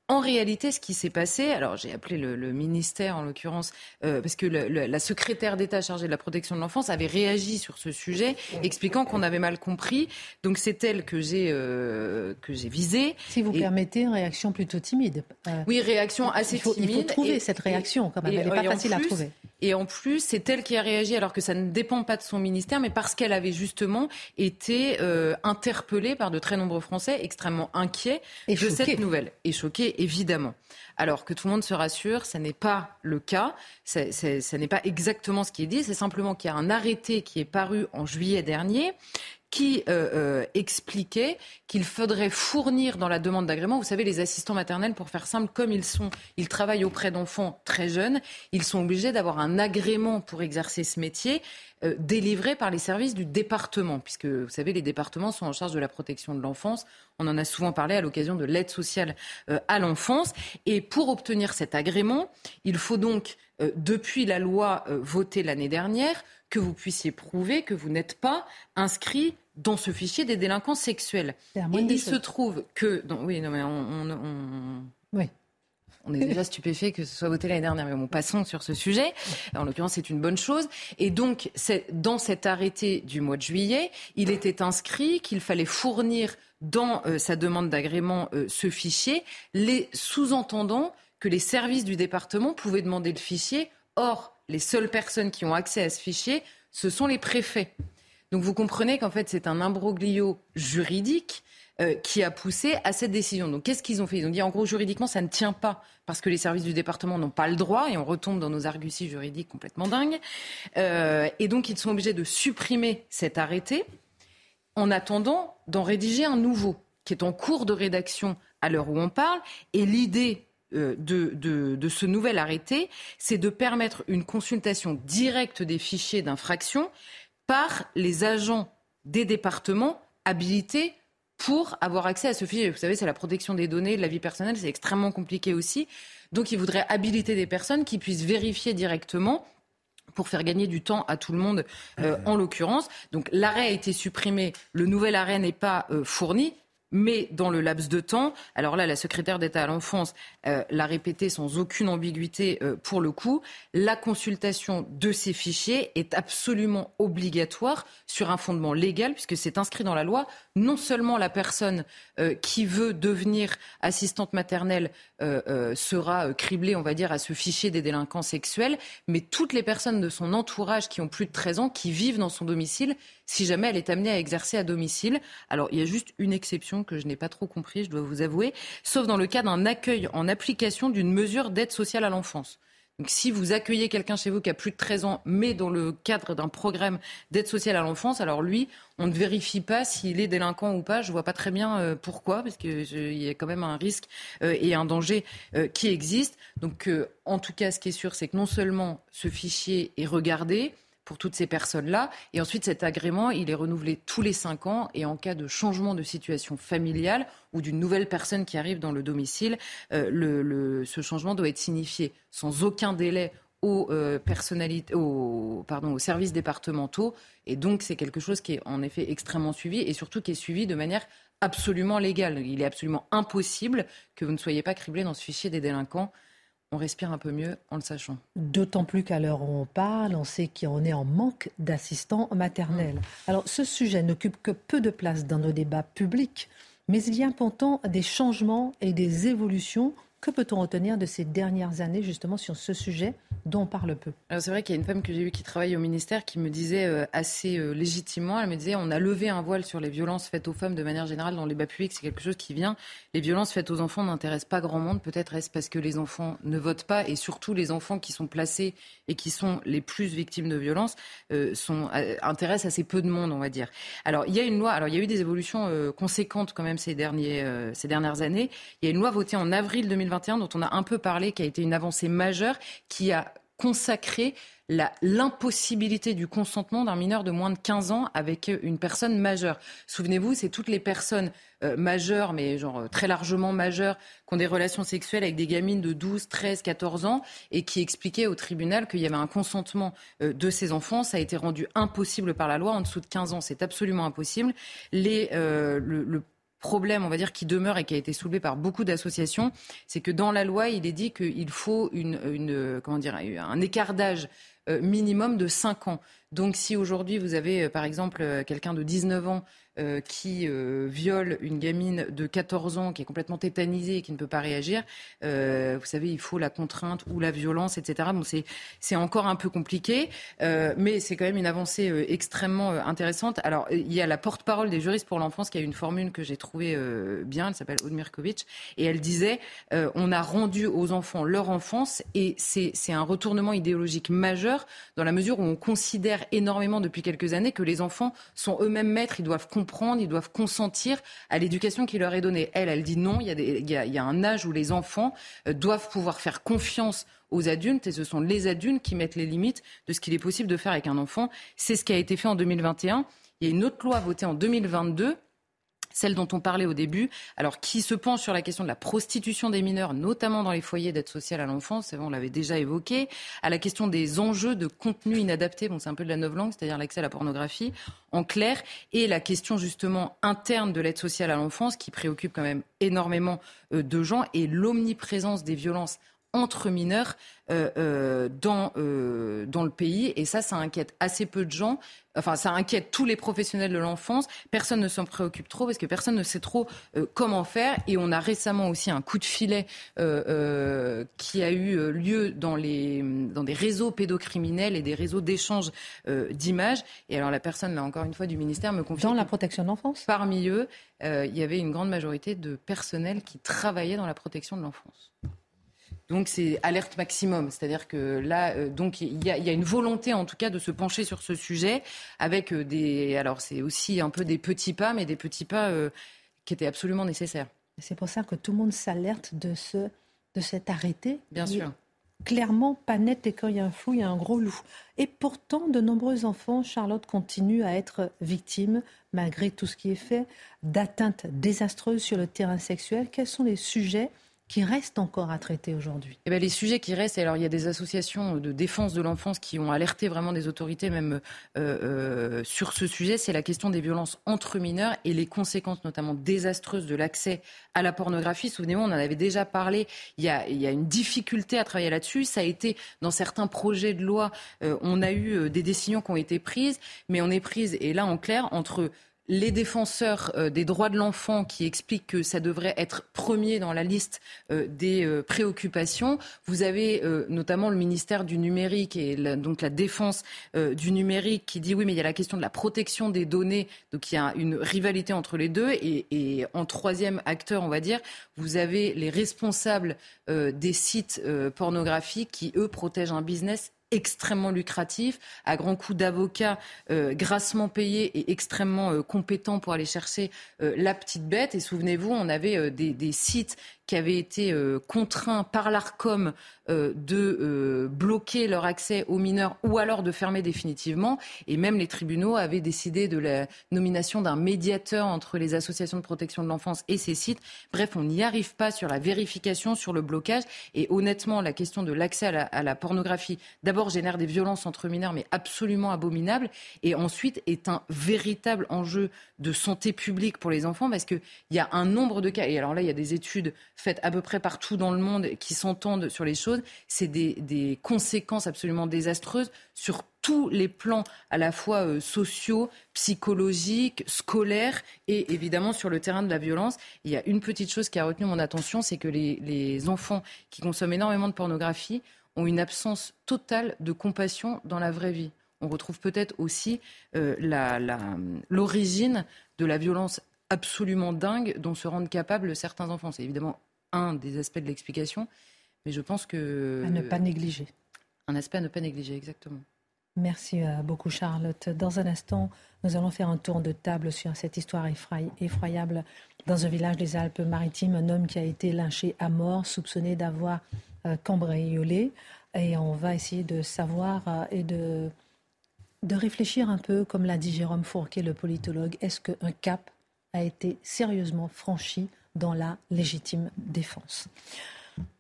S9: En réalité, ce qui s'est passé, alors j'ai appelé le, ministère en l'occurrence, euh, parce que la secrétaire d'État chargée de la protection de l'enfance avait réagi sur ce sujet, expliquant qu'on avait mal compris. Donc c'est elle que j'ai euh, que j'ai visée.
S4: Si vous permettez, une réaction plutôt timide.
S9: Euh, oui, réaction assez timide.
S4: Il faut trouver cette réaction quand même. Elle n'est pas facile à trouver.
S9: Et en plus, c'est elle qui a réagi alors que ça ne dépend pas de son ministère, mais parce qu'elle avait justement été interpellée par de très nombreux Français extrêmement inquiets de cette nouvelle et choqués évidemment. Alors que tout le monde se rassure, ce n'est pas le cas, ce n'est pas exactement ce qui est dit, c'est simplement qu'il y a un arrêté qui est paru en juillet dernier qui euh, euh, expliquait qu'il faudrait fournir dans la demande d'agrément, vous savez, les assistants maternels, pour faire simple, comme ils sont, ils travaillent auprès d'enfants très jeunes, ils sont obligés d'avoir un agrément pour exercer ce métier euh, délivré par les services du département, puisque vous savez, les départements sont en charge de la protection de l'enfance. On en a souvent parlé à l'occasion de l'aide sociale à l'enfance. Et pour obtenir cet agrément, il faut donc, depuis la loi votée l'année dernière, que vous puissiez prouver que vous n'êtes pas inscrit dans ce fichier des délinquants sexuels. Et il se trouve que... oui, non, mais on,
S4: oui.
S9: On est déjà stupéfait que ce soit voté l'année dernière, mais bon, passons sur ce sujet. En l'occurrence, c'est une bonne chose. Et donc, dans cet arrêté du mois de juillet, il était inscrit qu'il fallait fournir dans euh, sa demande d'agrément euh, ce fichier, les sous-entendant que les services du département pouvaient demander le fichier. Or, les seules personnes qui ont accès à ce fichier, ce sont les préfets. Donc vous comprenez qu'en fait c'est un imbroglio juridique euh, qui a poussé à cette décision. Donc qu'est-ce qu'ils ont fait? Ils ont dit en gros juridiquement ça ne tient pas parce que les services du département n'ont pas le droit et on retombe dans nos arguties juridiques complètement dingues. Euh, et donc ils sont obligés de supprimer cet arrêté en attendant d'en rédiger un nouveau qui est en cours de rédaction à l'heure où on parle. Et l'idée euh, de, ce nouvel arrêté, c'est de permettre une consultation directe des fichiers d'infraction par les agents des départements habilités pour avoir accès à ce fichier. Vous savez, c'est la protection des données, de la vie personnelle, c'est extrêmement compliqué aussi. Donc, il voudrait habiliter des personnes qui puissent vérifier directement pour faire gagner du temps à tout le monde, euh, en l'occurrence. Donc l'arrêt a été supprimé, le nouvel arrêt n'est pas euh, fourni mais dans le laps de temps. Alors là, la secrétaire d'État à l'enfance euh, l'a répété sans aucune ambiguïté euh, pour le coup. La consultation de ces fichiers est absolument obligatoire sur un fondement légal, puisque c'est inscrit dans la loi. Non seulement la personne euh, qui veut devenir assistante maternelle sera criblée, on va dire, à ce fichier des délinquants sexuels, mais toutes les personnes de son entourage qui ont plus de 13 ans, qui vivent dans son domicile, si jamais elle est amenée à exercer à domicile. Alors, il y a juste une exception que je n'ai pas trop compris, je dois vous avouer, sauf dans le cas d'un accueil en application d'une mesure d'aide sociale à l'enfance. Si vous accueillez quelqu'un chez vous qui a plus de 13 ans, mais dans le cadre d'un programme d'aide sociale à l'enfance, alors lui, on ne vérifie pas s'il est délinquant ou pas. Je vois pas très bien euh, pourquoi, parce qu'il y a quand même un risque euh, et un danger euh, qui existe. Donc, en tout cas, ce qui est sûr, c'est que non seulement ce fichier est regardé, pour toutes ces personnes-là. Et ensuite, cet agrément, il est renouvelé tous les cinq ans. Et en cas de changement de situation familiale ou d'une nouvelle personne qui arrive dans le domicile, euh, ce changement doit être signifié sans aucun délai aux, euh, aux, aux services départementaux. Et donc, c'est quelque chose qui est en effet extrêmement suivi et surtout qui est suivi de manière absolument légale. Il est absolument impossible que vous ne soyez pas criblé dans ce fichier des délinquants on respire un peu mieux en le sachant.
S4: D'autant plus qu'à l'heure où on parle, on sait qu'on est en manque d'assistants maternels. Mmh. Alors ce sujet n'occupe que peu de place dans nos débats publics, mais il y a pourtant des changements et des évolutions que peut-on retenir de ces dernières années justement sur ce sujet dont on parle peu?
S9: Alors c'est vrai qu'il y a une femme que j'ai eue qui travaille au ministère qui me disait euh, assez euh, légitimement, elle me disait on a levé un voile sur les violences faites aux femmes de manière générale dans les bas publics, c'est quelque chose qui vient. Les violences faites aux enfants n'intéressent pas grand monde, peut-être est-ce parce que les enfants ne votent pas et surtout les enfants qui sont placés et qui sont les plus victimes de violences euh, sont, intéressent assez peu de monde, on va dire. Alors il y a une loi, alors il y a eu des évolutions conséquentes quand même ces, derniers, ces dernières années. Il y a une loi votée en avril 2020 2021 dont on a un peu parlé, qui a été une avancée majeure, qui a consacré l'impossibilité du consentement d'un mineur de moins de 15 ans avec une personne majeure. Souvenez-vous, c'est toutes les personnes euh, majeures, mais genre euh, très largement majeures, qui ont des relations sexuelles avec des gamines de 12, 13, 14 ans et qui expliquaient au tribunal qu'il y avait un consentement euh, de ces enfants. Ça a été rendu impossible par la loi. En dessous de 15 ans, c'est absolument impossible. Les, le problème, on va dire, qui demeure et qui a été soulevé par beaucoup d'associations, c'est que dans la loi, il est dit qu'il faut une, comment dire, un écart d'âge euh, minimum de 5 ans. Donc si aujourd'hui vous avez euh, par exemple euh, quelqu'un de 19 ans euh, qui euh, viole une gamine de 14 ans qui est complètement tétanisée et qui ne peut pas réagir, euh, vous savez, il faut la contrainte ou la violence, etc. Bon, c'est encore un peu compliqué, mais c'est quand même une avancée extrêmement intéressante. Alors, il y a la porte-parole des juristes pour l'enfance qui a une formule que j'ai trouvée bien, elle s'appelle Odmirkovic, et elle disait on a rendu aux enfants leur enfance et c'est un retournement idéologique majeur dans la mesure où on considère énormément depuis quelques années que les enfants sont eux-mêmes maîtres, ils doivent comprendre ils doivent consentir à l'éducation qui leur est donnée. Elle, elle dit non, il y a, y a un âge où les enfants euh, doivent pouvoir faire confiance aux adultes et ce sont les adultes qui mettent les limites de ce qu'il est possible de faire avec un enfant. C'est ce qui a été fait en 2021. Il y a une autre loi votée en 2022 celle dont on parlait au début, alors qui se penche sur la question de la prostitution des mineurs, notamment dans les foyers d'aide sociale à l'enfance, on l'avait déjà évoqué, à la question des enjeux de contenu inadapté, c'est un peu de la langue, c'est-à-dire l'accès à la pornographie, en clair, et la question justement interne de l'aide sociale à l'enfance qui préoccupe quand même énormément euh, de gens, et l'omniprésence des violences entre mineurs euh, euh, dans, euh, dans le pays. Et ça, ça inquiète assez peu de gens. Enfin, ça inquiète tous les professionnels de l'enfance. Personne ne s'en préoccupe trop parce que personne ne sait trop comment faire. Et on a récemment aussi un coup de filet qui a eu lieu dans, les, dans des réseaux pédocriminels et des réseaux d'échange d'images. Et alors la personne, là encore une fois, du ministère me confie...
S4: Dans la protection de l'enfance?
S9: Parmi eux, il y avait une grande majorité de personnel qui travaillait dans la protection de l'enfance. Donc c'est alerte maximum, c'est-à-dire que là, euh, donc il y, a, une volonté en tout cas de se pencher sur ce sujet avec euh, des, alors c'est aussi un peu des petits pas, mais des petits pas euh, qui étaient absolument nécessaires.
S4: C'est pour ça que tout le monde s'alerte de ce, de cet arrêté.
S9: Bien sûr.
S4: Clairement pas net et quand il y a un flou, il y a un gros loup. Et pourtant, de nombreux enfants, Charlotte, continuent à être victimes, malgré tout ce qui est fait, d'atteintes désastreuses sur le terrain sexuel. Quels sont les sujets qui restent encore à traiter aujourd'hui
S9: eh bien, Les sujets qui restent, alors il y a des associations de défense de l'enfance qui ont alerté vraiment des autorités même euh, euh, sur ce sujet, c'est la question des violences entre mineurs et les conséquences notamment désastreuses de l'accès à la pornographie. Souvenez-vous, on en avait déjà parlé, il y a, il y a une difficulté à travailler là-dessus, ça a été dans certains projets de loi, euh, on a eu des décisions qui ont été prises, mais on est prise, et là en clair, entre les défenseurs euh, des droits de l'enfant qui expliquent que ça devrait être premier dans la liste euh, des euh, préoccupations. Vous avez notamment le ministère du numérique et donc la défense du numérique qui dit oui mais il y a la question de la protection des données, donc il y a une rivalité entre les deux. Et, et en troisième acteur, on va dire, vous avez les responsables des sites pornographiques qui eux protègent un business extrêmement lucratif, à grands coups d'avocats euh, grassement payés et extrêmement euh, compétents pour aller chercher euh, la petite bête. Et souvenez-vous, on avait des, des, sites qui avaient été euh, contraints par l'ARCOM euh, de euh, bloquer leur accès aux mineurs ou alors de fermer définitivement. Et même les tribunaux avaient décidé de la nomination d'un médiateur entre les associations de protection de l'enfance et ces sites. Bref, on n'y arrive pas sur la vérification, sur le blocage. Et honnêtement, la question de l'accès à la, à la pornographie, d'abord génère des violences entre mineurs, mais absolument abominables. Et ensuite est un véritable enjeu de santé publique pour les enfants parce qu'il y a un nombre de cas. Et alors là, il y a des études faites à peu près partout dans le monde qui s'entendent sur les choses, c'est des, conséquences absolument désastreuses sur tous les plans, à la fois euh, sociaux, psychologiques, scolaires et évidemment sur le terrain de la violence. Il y a une petite chose qui a retenu mon attention, c'est que les, enfants qui consomment énormément de pornographie ont une absence totale de compassion dans la vraie vie. On retrouve peut-être aussi euh, l'origine de la violence absolument dingue dont se rendent capables certains enfants. C'est évidemment un des aspects de l'explication, mais je pense que...
S4: À ne pas négliger.
S9: Un aspect à ne pas négliger, exactement.
S4: Merci euh, beaucoup Charlotte. Dans un instant, nous allons faire un tour de table sur cette histoire effroyable dans un village des Alpes-Maritimes. Un homme qui a été lynché à mort, soupçonné d'avoir euh, cambriolé. Et on va essayer de savoir euh, et de, de réfléchir un peu, comme l'a dit Jérôme Fourquet, le politologue. Est-ce qu'un cap a été sérieusement franchi dans la légitime défense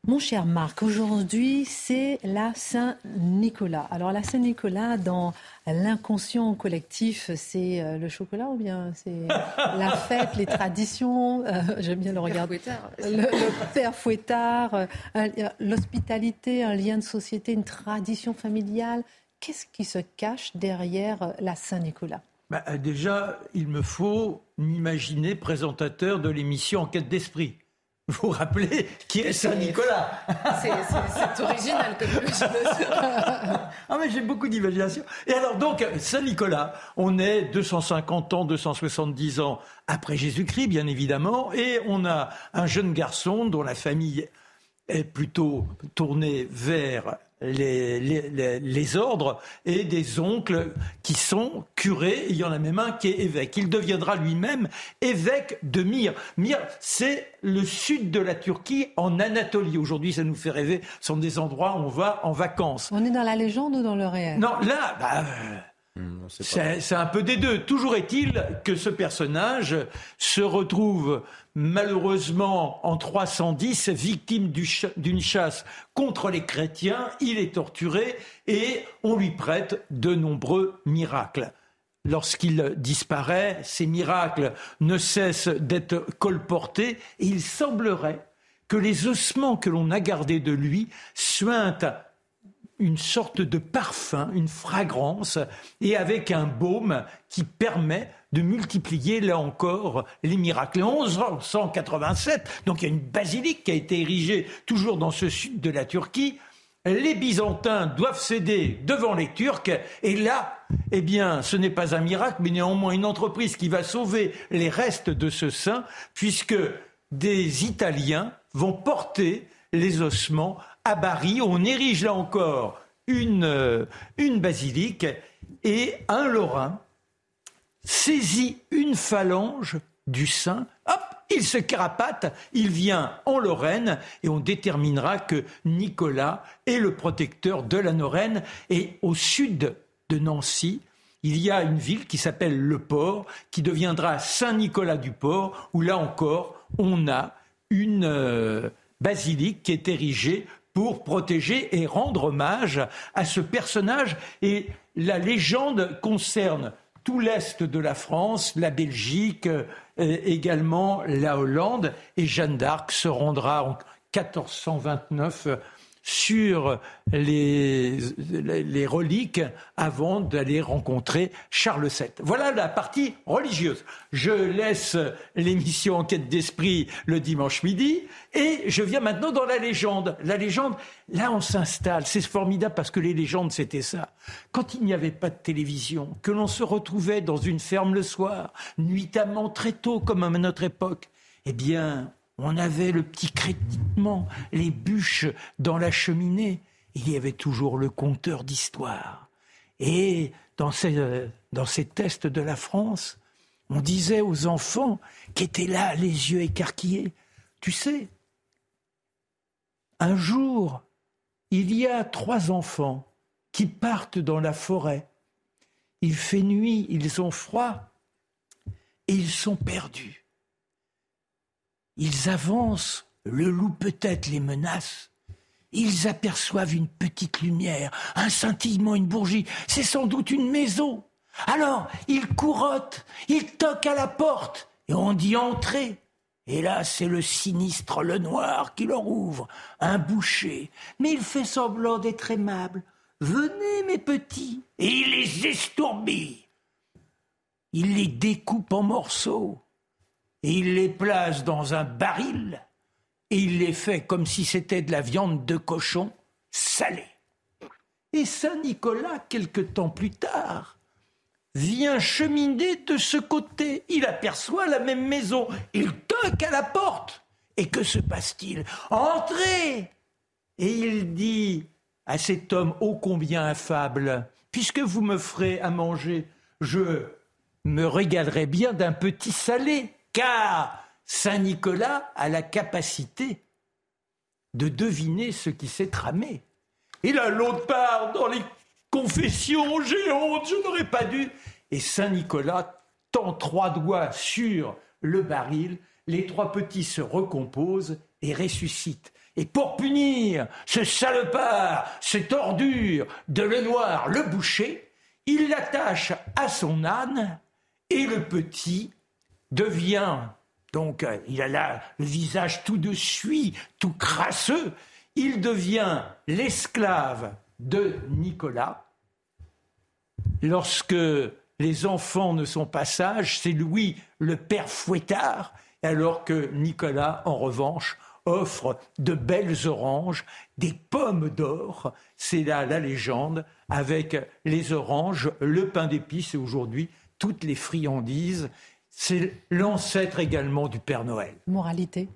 S4: mon cher Marc, aujourd'hui c'est la Saint-Nicolas. Alors la Saint-Nicolas, dans l'inconscient collectif, c'est euh, le chocolat ou bien c'est la fête, les traditions euh, J'aime bien le regarder. Le, le, père fouettard, euh, l'hospitalité, un lien de société, une tradition familiale. Qu'est-ce qui se cache derrière la Saint-Nicolas?
S6: Bah, Déjà, il me faut m'imaginer présentateur de l'émission Enquête d'esprit. Vous vous rappelez qui est Saint-Nicolas
S9: C'est original comme
S6: Ah mais j'ai beaucoup d'imagination. Et alors donc, Saint-Nicolas, on est 250 ans, 270 ans après Jésus-Christ, bien évidemment, et on a un jeune garçon dont la famille est plutôt tournée vers les, les, ordres et des oncles qui sont curés. Il y en a même un qui est évêque. Il deviendra lui-même évêque de Myre. Myre, c'est le sud de la Turquie, en Anatolie. Aujourd'hui, ça nous fait rêver. Ce sont des endroits où on va en vacances.
S4: On est dans la légende ou dans le réel?
S6: Non, là, bah, Hmm, c'est un peu des deux. Toujours est-il que ce personnage se retrouve malheureusement en 310 victime d'une chasse contre les chrétiens. Il est torturé et on lui prête de nombreux miracles. Lorsqu'il disparaît, ces miracles ne cessent d'être colportés et il semblerait que les ossements que l'on a gardés de lui suintent une sorte de parfum, une fragrance, et avec un baume qui permet de multiplier, là encore, les miracles. En 1187, donc il y a une basilique qui a été érigée toujours dans ce sud de la Turquie. Les Byzantins doivent céder devant les Turcs, et là, eh bien, ce n'est pas un miracle, mais néanmoins une entreprise qui va sauver les restes de ce saint, puisque des Italiens vont porter les ossements à Bari. On érige là encore une, euh, une basilique et un Lorrain saisit une phalange du saint. Hop, il se carapate, il vient en Lorraine et on déterminera que Nicolas est le protecteur de la Lorraine. Et au sud de Nancy, il y a une ville qui s'appelle Le Port, qui deviendra Saint-Nicolas du Port, où là encore, on a une euh, basilique qui est érigée pour protéger et rendre hommage à ce personnage. Et la légende concerne tout l'Est de la France, la Belgique, euh, également la Hollande. Et Jeanne d'Arc se rendra en 1429 sur les, les reliques avant d'aller rencontrer Charles VII. Voilà la partie religieuse. Je laisse l'émission Enquête d'esprit le dimanche midi et je viens maintenant dans la légende. La légende, là on s'installe. C'est formidable parce que les légendes c'était ça. Quand il n'y avait pas de télévision, que l'on se retrouvait dans une ferme le soir, nuitamment très tôt comme à notre époque, eh bien, on avait le petit créditement, les bûches dans la cheminée. Il y avait toujours le conteur d'histoire. Et ces, dans ces tests de la France, on disait aux enfants qui étaient là, les yeux écarquillés, tu sais, un jour, il y a trois enfants qui partent dans la forêt. Il fait nuit, ils ont froid et ils sont perdus. Ils avancent, le loup peut-être les menace. Ils aperçoivent une petite lumière, un scintillement, une bourgie. C'est sans doute une maison. Alors, ils courottent, ils toquent à la porte, et on dit entrer. Et là, c'est le sinistre le noir qui leur ouvre, un boucher. Mais il fait semblant d'être aimable. Venez, mes petits. Et il les estourbille. Il les découpe en morceaux et il les place dans un baril et il les fait comme si c'était de la viande de cochon salée. Et Saint Nicolas, quelque temps plus tard, vient cheminer de ce côté. Il aperçoit la même maison. Il toque à la porte. Et que se passe-t-il? Entrez Et il dit à cet homme ô combien affable puisque vous me ferez à manger, je me régalerai bien d'un petit salé, car Saint Nicolas a la capacité de deviner ce qui s'est tramé. Et là, l'autre part dans les confessions, j'ai honte, je n'aurais pas dû. Et Saint Nicolas tend trois doigts sur le baril, les trois petits se recomposent et ressuscitent. Et pour punir ce salopard, cette ordure de Lenoir, le boucher, il l'attache à son âne et le petit devient, donc euh, il a là le visage tout de suite, tout crasseux, il devient l'esclave de Nicolas. Lorsque les enfants ne sont pas sages, c'est Louis le père fouettard, alors que Nicolas, en revanche, offre de belles oranges, des pommes d'or. C'est là la légende avec les oranges, le pain d'épices et aujourd'hui toutes les friandises. C'est l'ancêtre également du Père Noël.
S4: Moralité.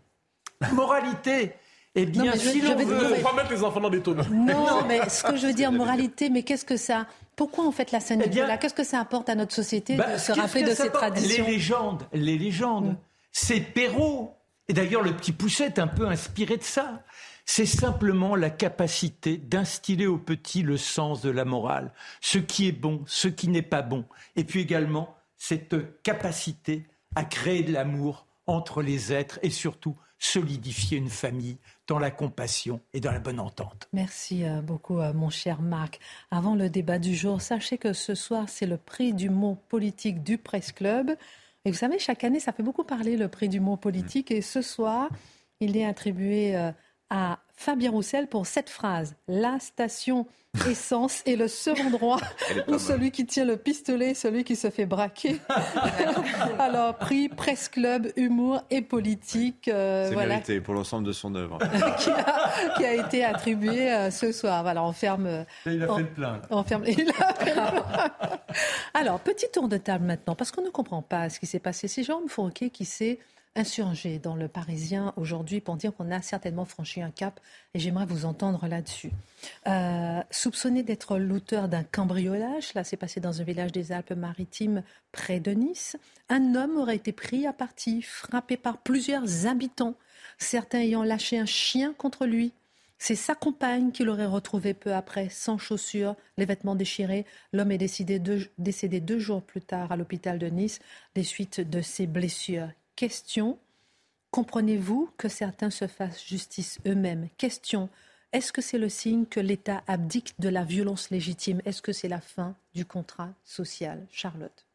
S6: Moralité. Eh bien, si l'on veut...
S8: faut pas mettre les enfants dans des tonneaux.
S4: Non, mais ce que je veux dire, moralité, mais qu'est-ce que ça... Pourquoi on fait la scène eh là Qu'est-ce que ça apporte à notre société de bah, se rappeler de ces traditions
S6: Les légendes, les légendes. Mm. C'est Perrault et d'ailleurs, le petit Pousset est un peu inspiré de ça. C'est simplement la capacité d'instiller au petit le sens de la morale, ce qui est bon, ce qui n'est pas bon. Et puis également, cette capacité à créer de l'amour entre les êtres et surtout solidifier une famille dans la compassion et dans la bonne entente.
S4: Merci euh, beaucoup, euh, mon cher Marc. Avant le débat du jour, sachez que ce soir, c'est le prix du mot politique du Presse Club. Et vous savez, chaque année, ça fait beaucoup parler le prix du mot politique. Et ce soir, il est attribué euh, à Fabien Roussel pour cette phrase. La station essence est le seul endroit où celui qui tient le pistolet celui qui se fait braquer. Alors, prix Presse Club, humour et politique.
S7: Euh, C'est voilà. mérité pour l'ensemble de son œuvre.
S4: qui, a, été attribué euh, ce soir. Voilà, on ferme.
S6: il a fait le plein.
S4: On ferme. Il a fait Alors, petit tour de table maintenant, parce qu'on ne comprend pas ce qui s'est passé. C'est Jérôme Fourquet qui s'est insurgé dans le Parisien aujourd'hui pour dire qu'on a certainement franchi un cap et j'aimerais vous entendre là-dessus. Euh, soupçonné d'être l'auteur d'un cambriolage, là c'est passé dans un village des Alpes-Maritimes près de Nice, un homme aurait été pris à partie, frappé par plusieurs habitants, certains ayant lâché un chien contre lui. C'est sa compagne qui l'aurait retrouvé peu après, sans chaussures, les vêtements déchirés. L'homme est décédé deux jours plus tard à l'hôpital de Nice des suites de ses blessures. Question, comprenez-vous que certains se fassent justice eux-mêmes? Question, est-ce que c'est le signe que l'État abdique de la violence légitime? Est-ce que c'est la fin du contrat social? Charlotte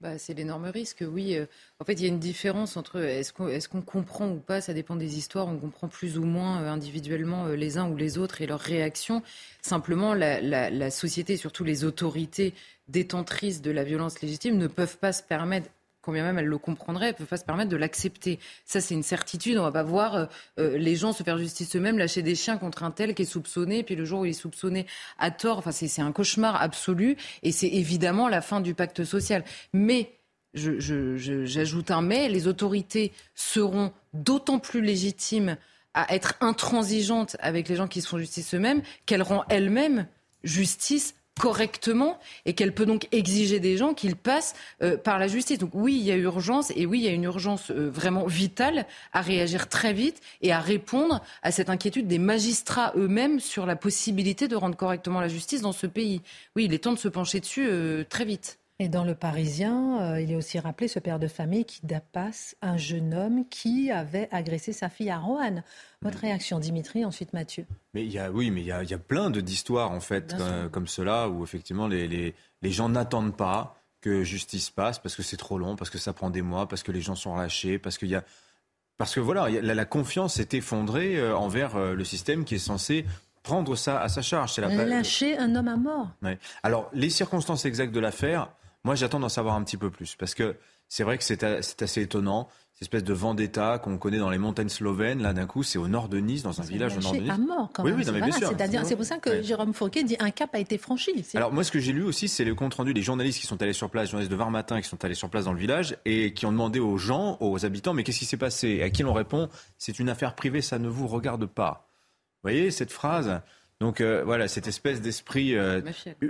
S9: bah, c'est l'énorme risque, oui. Euh, en fait, il y a une différence entre est-ce qu'on comprend ou pas, ça dépend des histoires, on comprend plus ou moins euh, individuellement euh, les uns ou les autres et leurs réactions. Simplement, la, la société, surtout les autorités détentrices de la violence légitime, ne peuvent pas se permettre combien même elle le comprendrait, elle ne peut pas se permettre de l'accepter. Ça, c'est une certitude. On va pas voir euh, euh, les gens se faire justice eux-mêmes, lâcher des chiens contre un tel qui est soupçonné, puis le jour où il est soupçonné à tort, enfin, c'est un cauchemar absolu, et c'est évidemment la fin du pacte social. Mais j'ajoute un mais, les autorités seront d'autant plus légitimes à être intransigeantes avec les gens qui se font justice eux-mêmes qu'elles rendent elles-mêmes justice correctement et qu'elle peut donc exiger des gens qu'ils passent euh, par la justice. Donc oui, il y a urgence et oui, il y a une urgence euh, vraiment vitale à réagir très vite et à répondre à cette inquiétude des magistrats eux-mêmes sur la possibilité de rendre correctement la justice dans ce pays. Oui, il est temps de se pencher dessus euh, très vite.
S4: Et dans le Parisien, il est aussi rappelé ce père de famille qui dépasse un jeune homme qui avait agressé sa fille à Roanne. Votre réaction, Dimitri, ensuite Mathieu.
S7: Mais il y a, oui, mais il y a, il y a plein d'histoires en fait comme, cela où effectivement les, les, les gens n'attendent pas que justice passe parce que c'est trop long, parce que ça prend des mois, parce que les gens sont relâchés, parce qu'il y a parce que voilà, la, confiance est effondrée euh, envers euh, le système qui est censé prendre ça à sa charge.
S4: C'est la lâcher un homme à mort.
S7: Alors les circonstances exactes de l'affaire, moi j'attends d'en savoir un petit peu plus parce que c'est vrai que c'est assez étonnant cette espèce de vendetta qu'on connaît dans les montagnes slovènes. Là, d'un coup, c'est au nord de Nice, dans un village au nord de Nice.
S4: à mort, quand même.
S7: Oui, oui, bien sûr.
S4: C'est pour ça que Jérôme Fourquet dit un cap a été franchi.
S7: Alors, moi, ce que j'ai lu aussi, c'est le compte rendu des journalistes qui sont allés sur place, les journalistes de Var Matin qui sont allés sur place dans le village et qui ont demandé aux gens, aux habitants, mais qu'est-ce qui s'est passé? Et à qui l'on répond C'est une affaire privée, ça ne vous regarde pas. Vous voyez, cette phrase? Donc euh, voilà, cette espèce d'esprit, euh,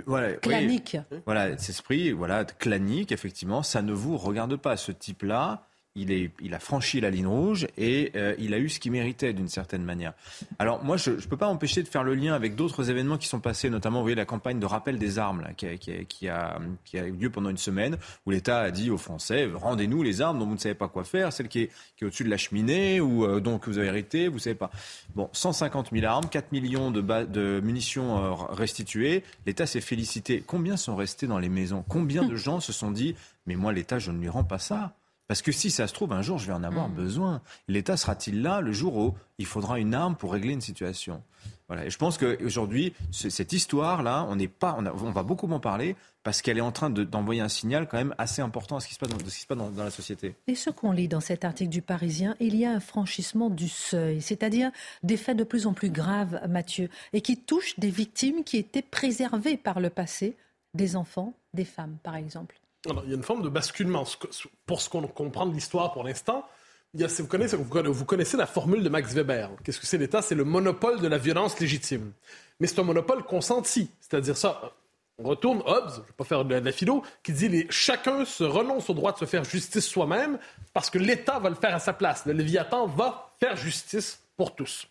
S4: voilà, clanique.
S7: voilà, cet esprit, voilà, clanique, effectivement, ça ne vous regarde pas. Ce type-là, il, a franchi la ligne rouge et euh, il a eu ce qu'il méritait d'une certaine manière. Alors moi, je ne peux pas empêcher de faire le lien avec d'autres événements qui sont passés, notamment, vous voyez, la campagne de rappel des armes qui, a, eu lieu pendant une semaine, où l'État a dit aux Français, rendez-nous les armes dont vous ne savez pas quoi faire, celle qui est, au-dessus de la cheminée ou euh, donc vous avez hérité, vous ne savez pas. Bon, 150 000 armes, 4 millions de, de munitions euh, restituées, l'État s'est félicité. Combien sont restés dans les maisons? Combien de gens se sont dit, mais moi l'État, je ne lui rends pas ça? Parce que si ça se trouve, un jour, je vais en avoir hmm. besoin. L'État sera-t-il là le jour où il faudra une arme pour régler une situation? Voilà. Et je pense qu'aujourd'hui, cette histoire-là, on n'est pas, on, va beaucoup en parler parce qu'elle est en train d'envoyer un signal quand même assez important à ce qui se passe, dans, ce qui se passe dans, dans la société.
S4: Et ce qu'on lit dans cet article du Parisien, il y a un franchissement du seuil, c'est-à-dire des faits de plus en plus graves, Mathieu, et qui touchent des victimes qui étaient préservées par le passé, des enfants, des femmes, par exemple
S8: il y a une forme de basculement. Pour ce qu'on comprend de l'histoire pour l'instant, vous, connaissez, la formule de Max Weber. Qu'est-ce que c'est l'État? C'est le monopole de la violence légitime. Mais c'est un monopole consenti. C'est-à-dire ça, on retourne, Hobbes, je ne vais pas faire de la philo, qui dit les, chacun se renonce au droit de se faire justice soi-même parce que l'État va le faire à sa place. Le Léviathan va faire justice pour tous.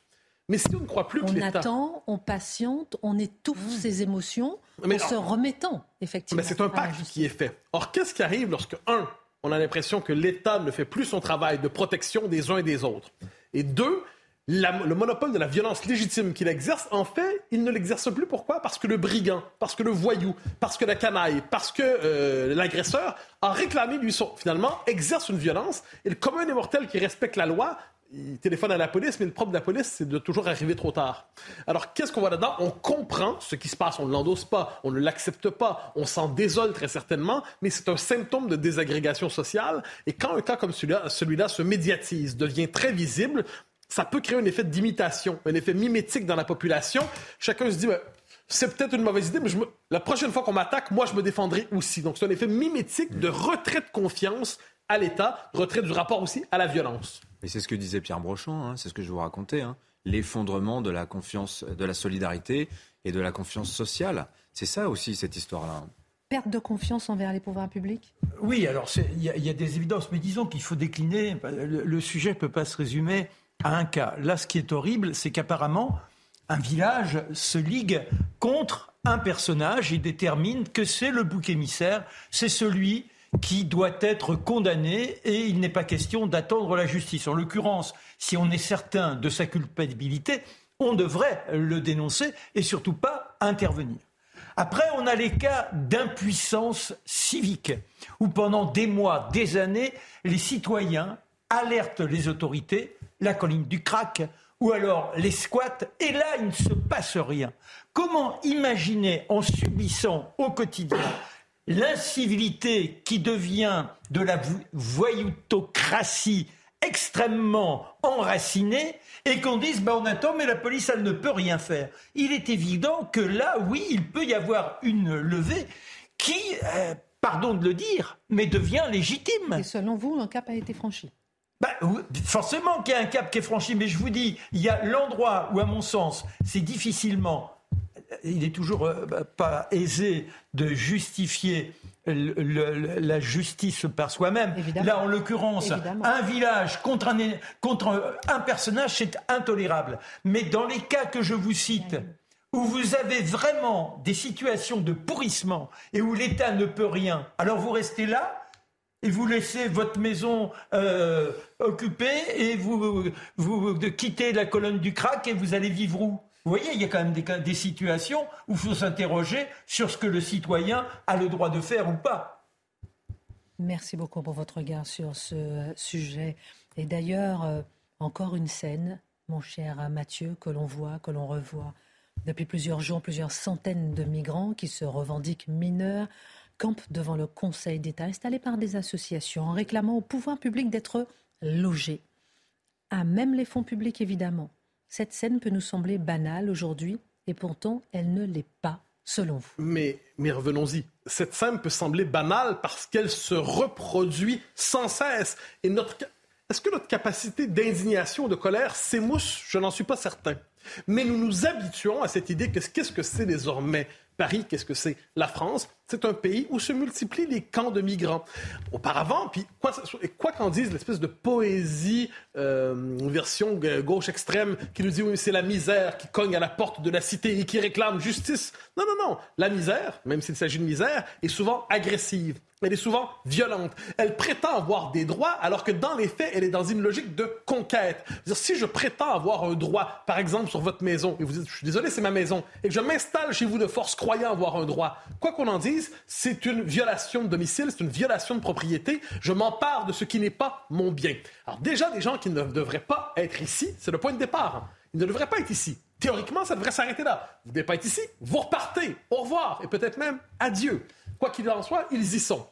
S8: Mais si on ne croit plus que
S4: l'État... On attend, on patiente, on étouffe mmh. ses émotions en se remettant, effectivement.
S8: Mais c'est un pacte qui est fait. Or, qu'est-ce qui arrive lorsque, un, on a l'impression que l'État ne fait plus son travail de protection des uns et des autres, et deux, le monopole de la violence légitime qu'il exerce, en fait, il ne l'exerce plus. Pourquoi? Parce que le brigand, parce que le voyou, parce que la canaille, parce que euh, l'agresseur a réclamé, lui, son, finalement, exerce une violence. Et le commun des mortels qui respecte la loi il téléphone à la police, mais le problème de la police, c'est de toujours arriver trop tard. Alors, qu'est-ce qu'on voit là-dedans? On comprend ce qui se passe, on ne l'endosse pas, on ne l'accepte pas, on s'en désole très certainement, mais c'est un symptôme de désagrégation sociale. Et quand un cas comme celui-là celui se médiatise, devient très visible, ça peut créer un effet d'imitation, un effet mimétique dans la population. Chacun se dit, ben, c'est peut-être une mauvaise idée, mais la prochaine fois qu'on m'attaque, moi, je me défendrai aussi. Donc, c'est un effet mimétique de retrait de confiance à l'État, retrait du rapport aussi à la violence.
S7: Mais c'est ce que disait Pierre Brochant, hein, c'est ce que je vous racontais, hein. l'effondrement de la confiance, de la solidarité et de la confiance sociale. C'est ça aussi cette histoire-là.
S4: Perte de confiance envers les pouvoirs publics?
S6: Oui, alors il y, a des évidences, mais disons qu'il faut décliner. Le, sujet ne peut pas se résumer à un cas. Là, ce qui est horrible, c'est qu'apparemment, un village se ligue contre un personnage et détermine que c'est le bouc émissaire, c'est celui qui doit être condamné et il n'est pas question d'attendre la justice. En l'occurrence, si on est certain de sa culpabilité, on devrait le dénoncer et surtout pas intervenir. Après, on a les cas d'impuissance civique, où pendant des mois, des années, les citoyens alertent les autorités, la colline du crack, ou alors les squats, et là, il ne se passe rien. Comment imaginer, en subissant au quotidien l'incivilité qui devient de la voyoutocratie extrêmement enracinée et qu'on dise bah on attend mais la police elle ne peut rien faire. Il est évident que là oui il peut y avoir une levée qui euh, pardon de le dire mais devient légitime.
S4: Et selon vous un cap a été franchi?
S6: Bah, forcément qu'il y a un cap qui est franchi, mais je vous dis, il y a l'endroit où, à mon sens, c'est difficilement il est toujours euh, bah, pas aisé de justifier la justice par soi-même. Là, en l'occurrence, un village contre un, contre un personnage, c'est intolérable. Mais dans les cas que je vous cite, où vous avez vraiment des situations de pourrissement et où l'État ne peut rien, alors vous restez là et vous laissez votre maison euh, occupée et vous, vous quittez la colonne du crack et vous allez vivre où? Vous voyez, il y a quand même des, situations où il faut s'interroger sur ce que le citoyen a le droit de faire ou pas.
S4: Merci beaucoup pour votre regard sur ce sujet. Et d'ailleurs, euh, encore une scène, mon cher Mathieu, que l'on voit, que l'on revoit. Depuis plusieurs jours, plusieurs centaines de migrants qui se revendiquent mineurs campent devant le Conseil d'État installé par des associations en réclamant au pouvoir public d'être logés. À même les fonds publics, évidemment. Cette scène peut nous sembler banale aujourd'hui, et pourtant elle ne l'est pas, selon vous.
S8: Mais, revenons-y. Cette scène peut sembler banale parce qu'elle se reproduit sans cesse. Et notre, est-ce que notre capacité d'indignation, de colère s'émousse? Je n'en suis pas certain. Mais nous nous habituons à cette idée que qu'est-ce que c'est désormais Paris, qu'est-ce que c'est La France, c'est un pays où se multiplient les camps de migrants. Auparavant, puis quoi, qu'en dise l'espèce de poésie, euh, version gauche extrême, qui nous dit oui, c'est la misère qui cogne à la porte de la cité et qui réclame justice. Non, non, non. La misère, même s'il s'agit de misère, est souvent agressive. Elle est souvent violente. Elle prétend avoir des droits alors que dans les faits, elle est dans une logique de conquête. si je prétends avoir un droit, par exemple, sur votre maison, et vous dites, je suis désolé, c'est ma maison, et que je m'installe chez vous de force croyant avoir un droit, quoi qu'on en dise, c'est une violation de domicile, c'est une violation de propriété. Je m'empare de ce qui n'est pas mon bien. Alors déjà, des gens qui ne devraient pas être ici, c'est le point de départ. Ils ne devraient pas être ici. Théoriquement, ça devrait s'arrêter là. Vous ne devez pas être ici, vous repartez. Au revoir, et peut-être même adieu. Quoi qu'il en soit, ils y sont.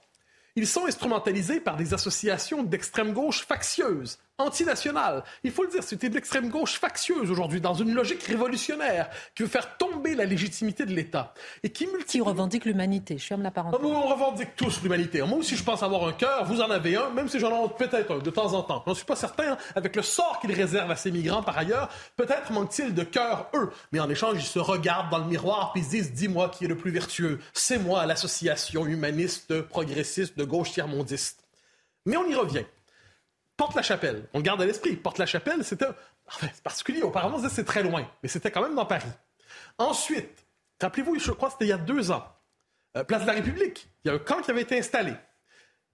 S8: Ils sont instrumentalisés par des associations d'extrême gauche factieuses antinationale. Il faut le dire, c'était de l'extrême gauche factieuse aujourd'hui, dans une logique révolutionnaire, qui veut faire tomber la légitimité de l'État.
S4: Et qui multiplie... revendique l'humanité. Je ferme la parenthèse.
S8: on revendique tous l'humanité. Moi aussi, je pense avoir un cœur. Vous en avez un, même si j'en ai peut-être un de temps en temps. Je ne suis pas certain, hein, avec le sort qu'ils réservent à ces migrants par ailleurs, peut-être manque-t-il de cœur, eux. Mais en échange, ils se regardent dans le miroir puis ils se disent, dis-moi qui est le plus vertueux. C'est moi, l'association humaniste, progressiste, de gauche tiers-mondiste. Mais on y revient. Porte-la-Chapelle, on garde à l'esprit, Porte-la-Chapelle, c'était enfin, particulier. Auparavant, c'est très loin, mais c'était quand même dans Paris. Ensuite, rappelez-vous, je crois que c'était il y a deux ans, euh, Place de la République, il y a un camp qui avait été installé.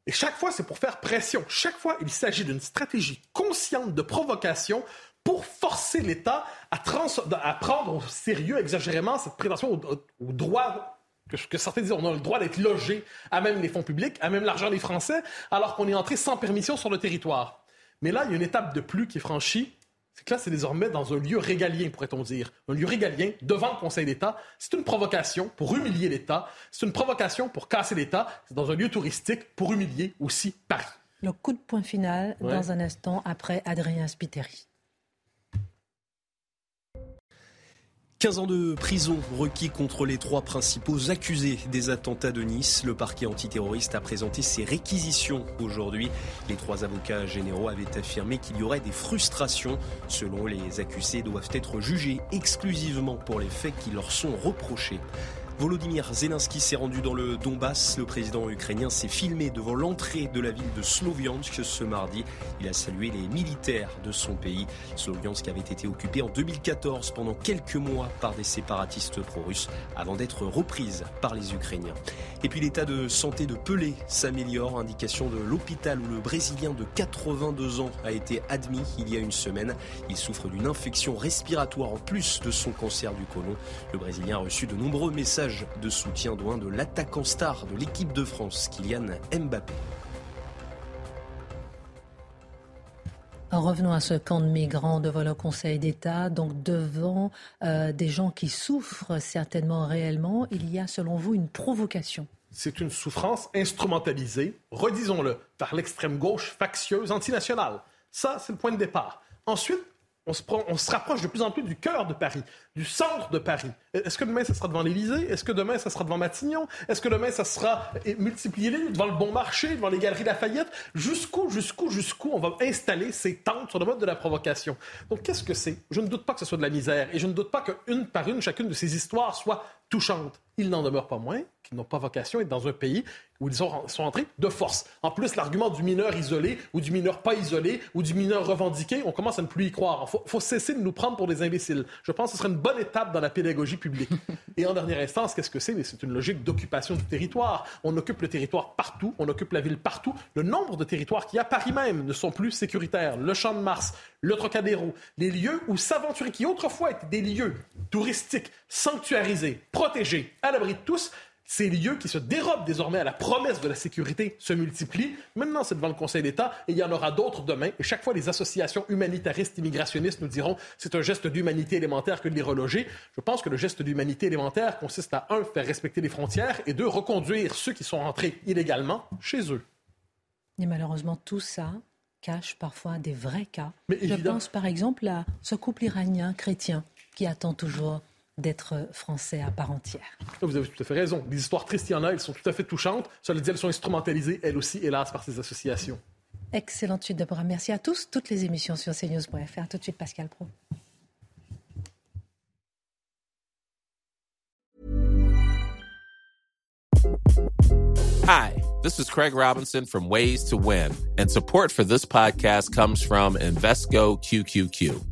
S8: Et chaque fois, c'est pour faire pression. Chaque fois, il s'agit d'une stratégie consciente de provocation pour forcer l'État à, prendre au sérieux exagérément cette prétention au, droit que, que, certains disent on a le droit d'être logé à même les fonds publics, à même l'argent des Français, alors qu'on est entré sans permission sur le territoire. Mais là, il y a une étape de plus qui est franchie. C'est que là, c'est désormais dans un lieu régalien, pourrait-on dire. Un lieu régalien devant le Conseil d'État. C'est une provocation pour humilier l'État. C'est une provocation pour casser l'État. C'est dans un lieu touristique pour humilier aussi Paris.
S4: Le coup de point final dans un instant après Adrien Spiteri.
S10: 15 ans de prison requis contre les trois principaux accusés des attentats de Nice. Le parquet antiterroriste a présenté ses réquisitions aujourd'hui. Les trois avocats généraux avaient affirmé qu'il y aurait des frustrations. Selon les accusés, doivent être jugés exclusivement pour les faits qui leur sont reprochés. Volodymyr Zelensky s'est rendu dans le Donbass. Le président ukrainien s'est filmé devant l'entrée de la ville de Sloviansk ce mardi. Il a salué les militaires de son pays. Sloviansk avait été occupé en 2014 pendant quelques mois par des séparatistes pro-russes avant d'être reprise par les Ukrainiens. Et puis l'état de santé de Pelé s'améliore. Indication de l'hôpital où le Brésilien de 82 ans a été admis il y a une semaine. Il souffre d'une infection respiratoire en plus de son cancer du côlon. Le Brésilien a reçu de nombreux messages de soutien loin de l'attaquant star de l'équipe de France, Kylian Mbappé.
S4: Revenons à ce camp de migrants devant le Conseil d'État, donc devant euh, des gens qui souffrent certainement réellement, il y a selon vous une provocation
S8: C'est une souffrance instrumentalisée, redisons-le, par l'extrême gauche factieuse antinationale. Ça, c'est le point de départ. Ensuite, on se, rapproche de plus en plus du cœur de Paris, du centre de Paris. Est-ce que demain, ça sera devant l'Élysée? Est-ce que demain, ça sera devant Matignon? Est-ce que demain, ça sera multiplié devant le Bon Marché, devant les Galeries Lafayette? Jusqu'où, jusqu'où, jusqu'où on va installer ces tentes sur le mode de la provocation? Donc, qu'est-ce que c'est? Je ne doute pas que ce soit de la misère et je ne doute pas qu'une par une, chacune de ces histoires soit touchante. Il n'en demeure pas moins n'ont pas vocation à être dans un pays où ils sont, sont entrés de force. En plus, l'argument du mineur isolé ou du mineur pas isolé ou du mineur revendiqué, on commence à ne plus y croire. Il faut, cesser de nous prendre pour des imbéciles. Je pense que ce serait une bonne étape dans la pédagogie publique. Et en dernière instance, qu'est-ce que c'est? C'est une logique d'occupation du territoire. On occupe le territoire partout, on occupe la ville partout. Le nombre de territoires qui, à Paris même, ne sont plus sécuritaires. Le Champ de Mars, le Trocadéro, les lieux où s'aventurer, qui autrefois étaient des lieux touristiques, sanctuarisés, protégés, à l'abri de tous, ces lieux qui se dérobent désormais à la promesse de la sécurité se multiplient. Maintenant, c'est devant le Conseil d'État et il y en aura d'autres demain. Et chaque fois, les associations humanitaristes immigrationnistes nous diront c'est un geste d'humanité élémentaire que de les reloger. Je pense que le geste d'humanité élémentaire consiste à, un, faire respecter les frontières et deux, reconduire ceux qui sont entrés illégalement chez eux.
S4: Et malheureusement, tout ça cache parfois des vrais cas. Mais Je pense par exemple à ce couple iranien chrétien qui attend toujours d'être euh, français à part entière.
S8: Ah, vous avez tout à fait raison. Les histoires tristes, il y en a, elles sont tout à fait touchantes. Cela dit, elles sont instrumentalisées, elles aussi, hélas, par ces associations.
S4: Excellente suite de programme. Merci à tous. Toutes les émissions sur cnews.fr. Tout de suite, Pascal Pro.
S11: Hi, this is Craig Robinson from Ways to Win. And support for this podcast comes from Invesco QQQ.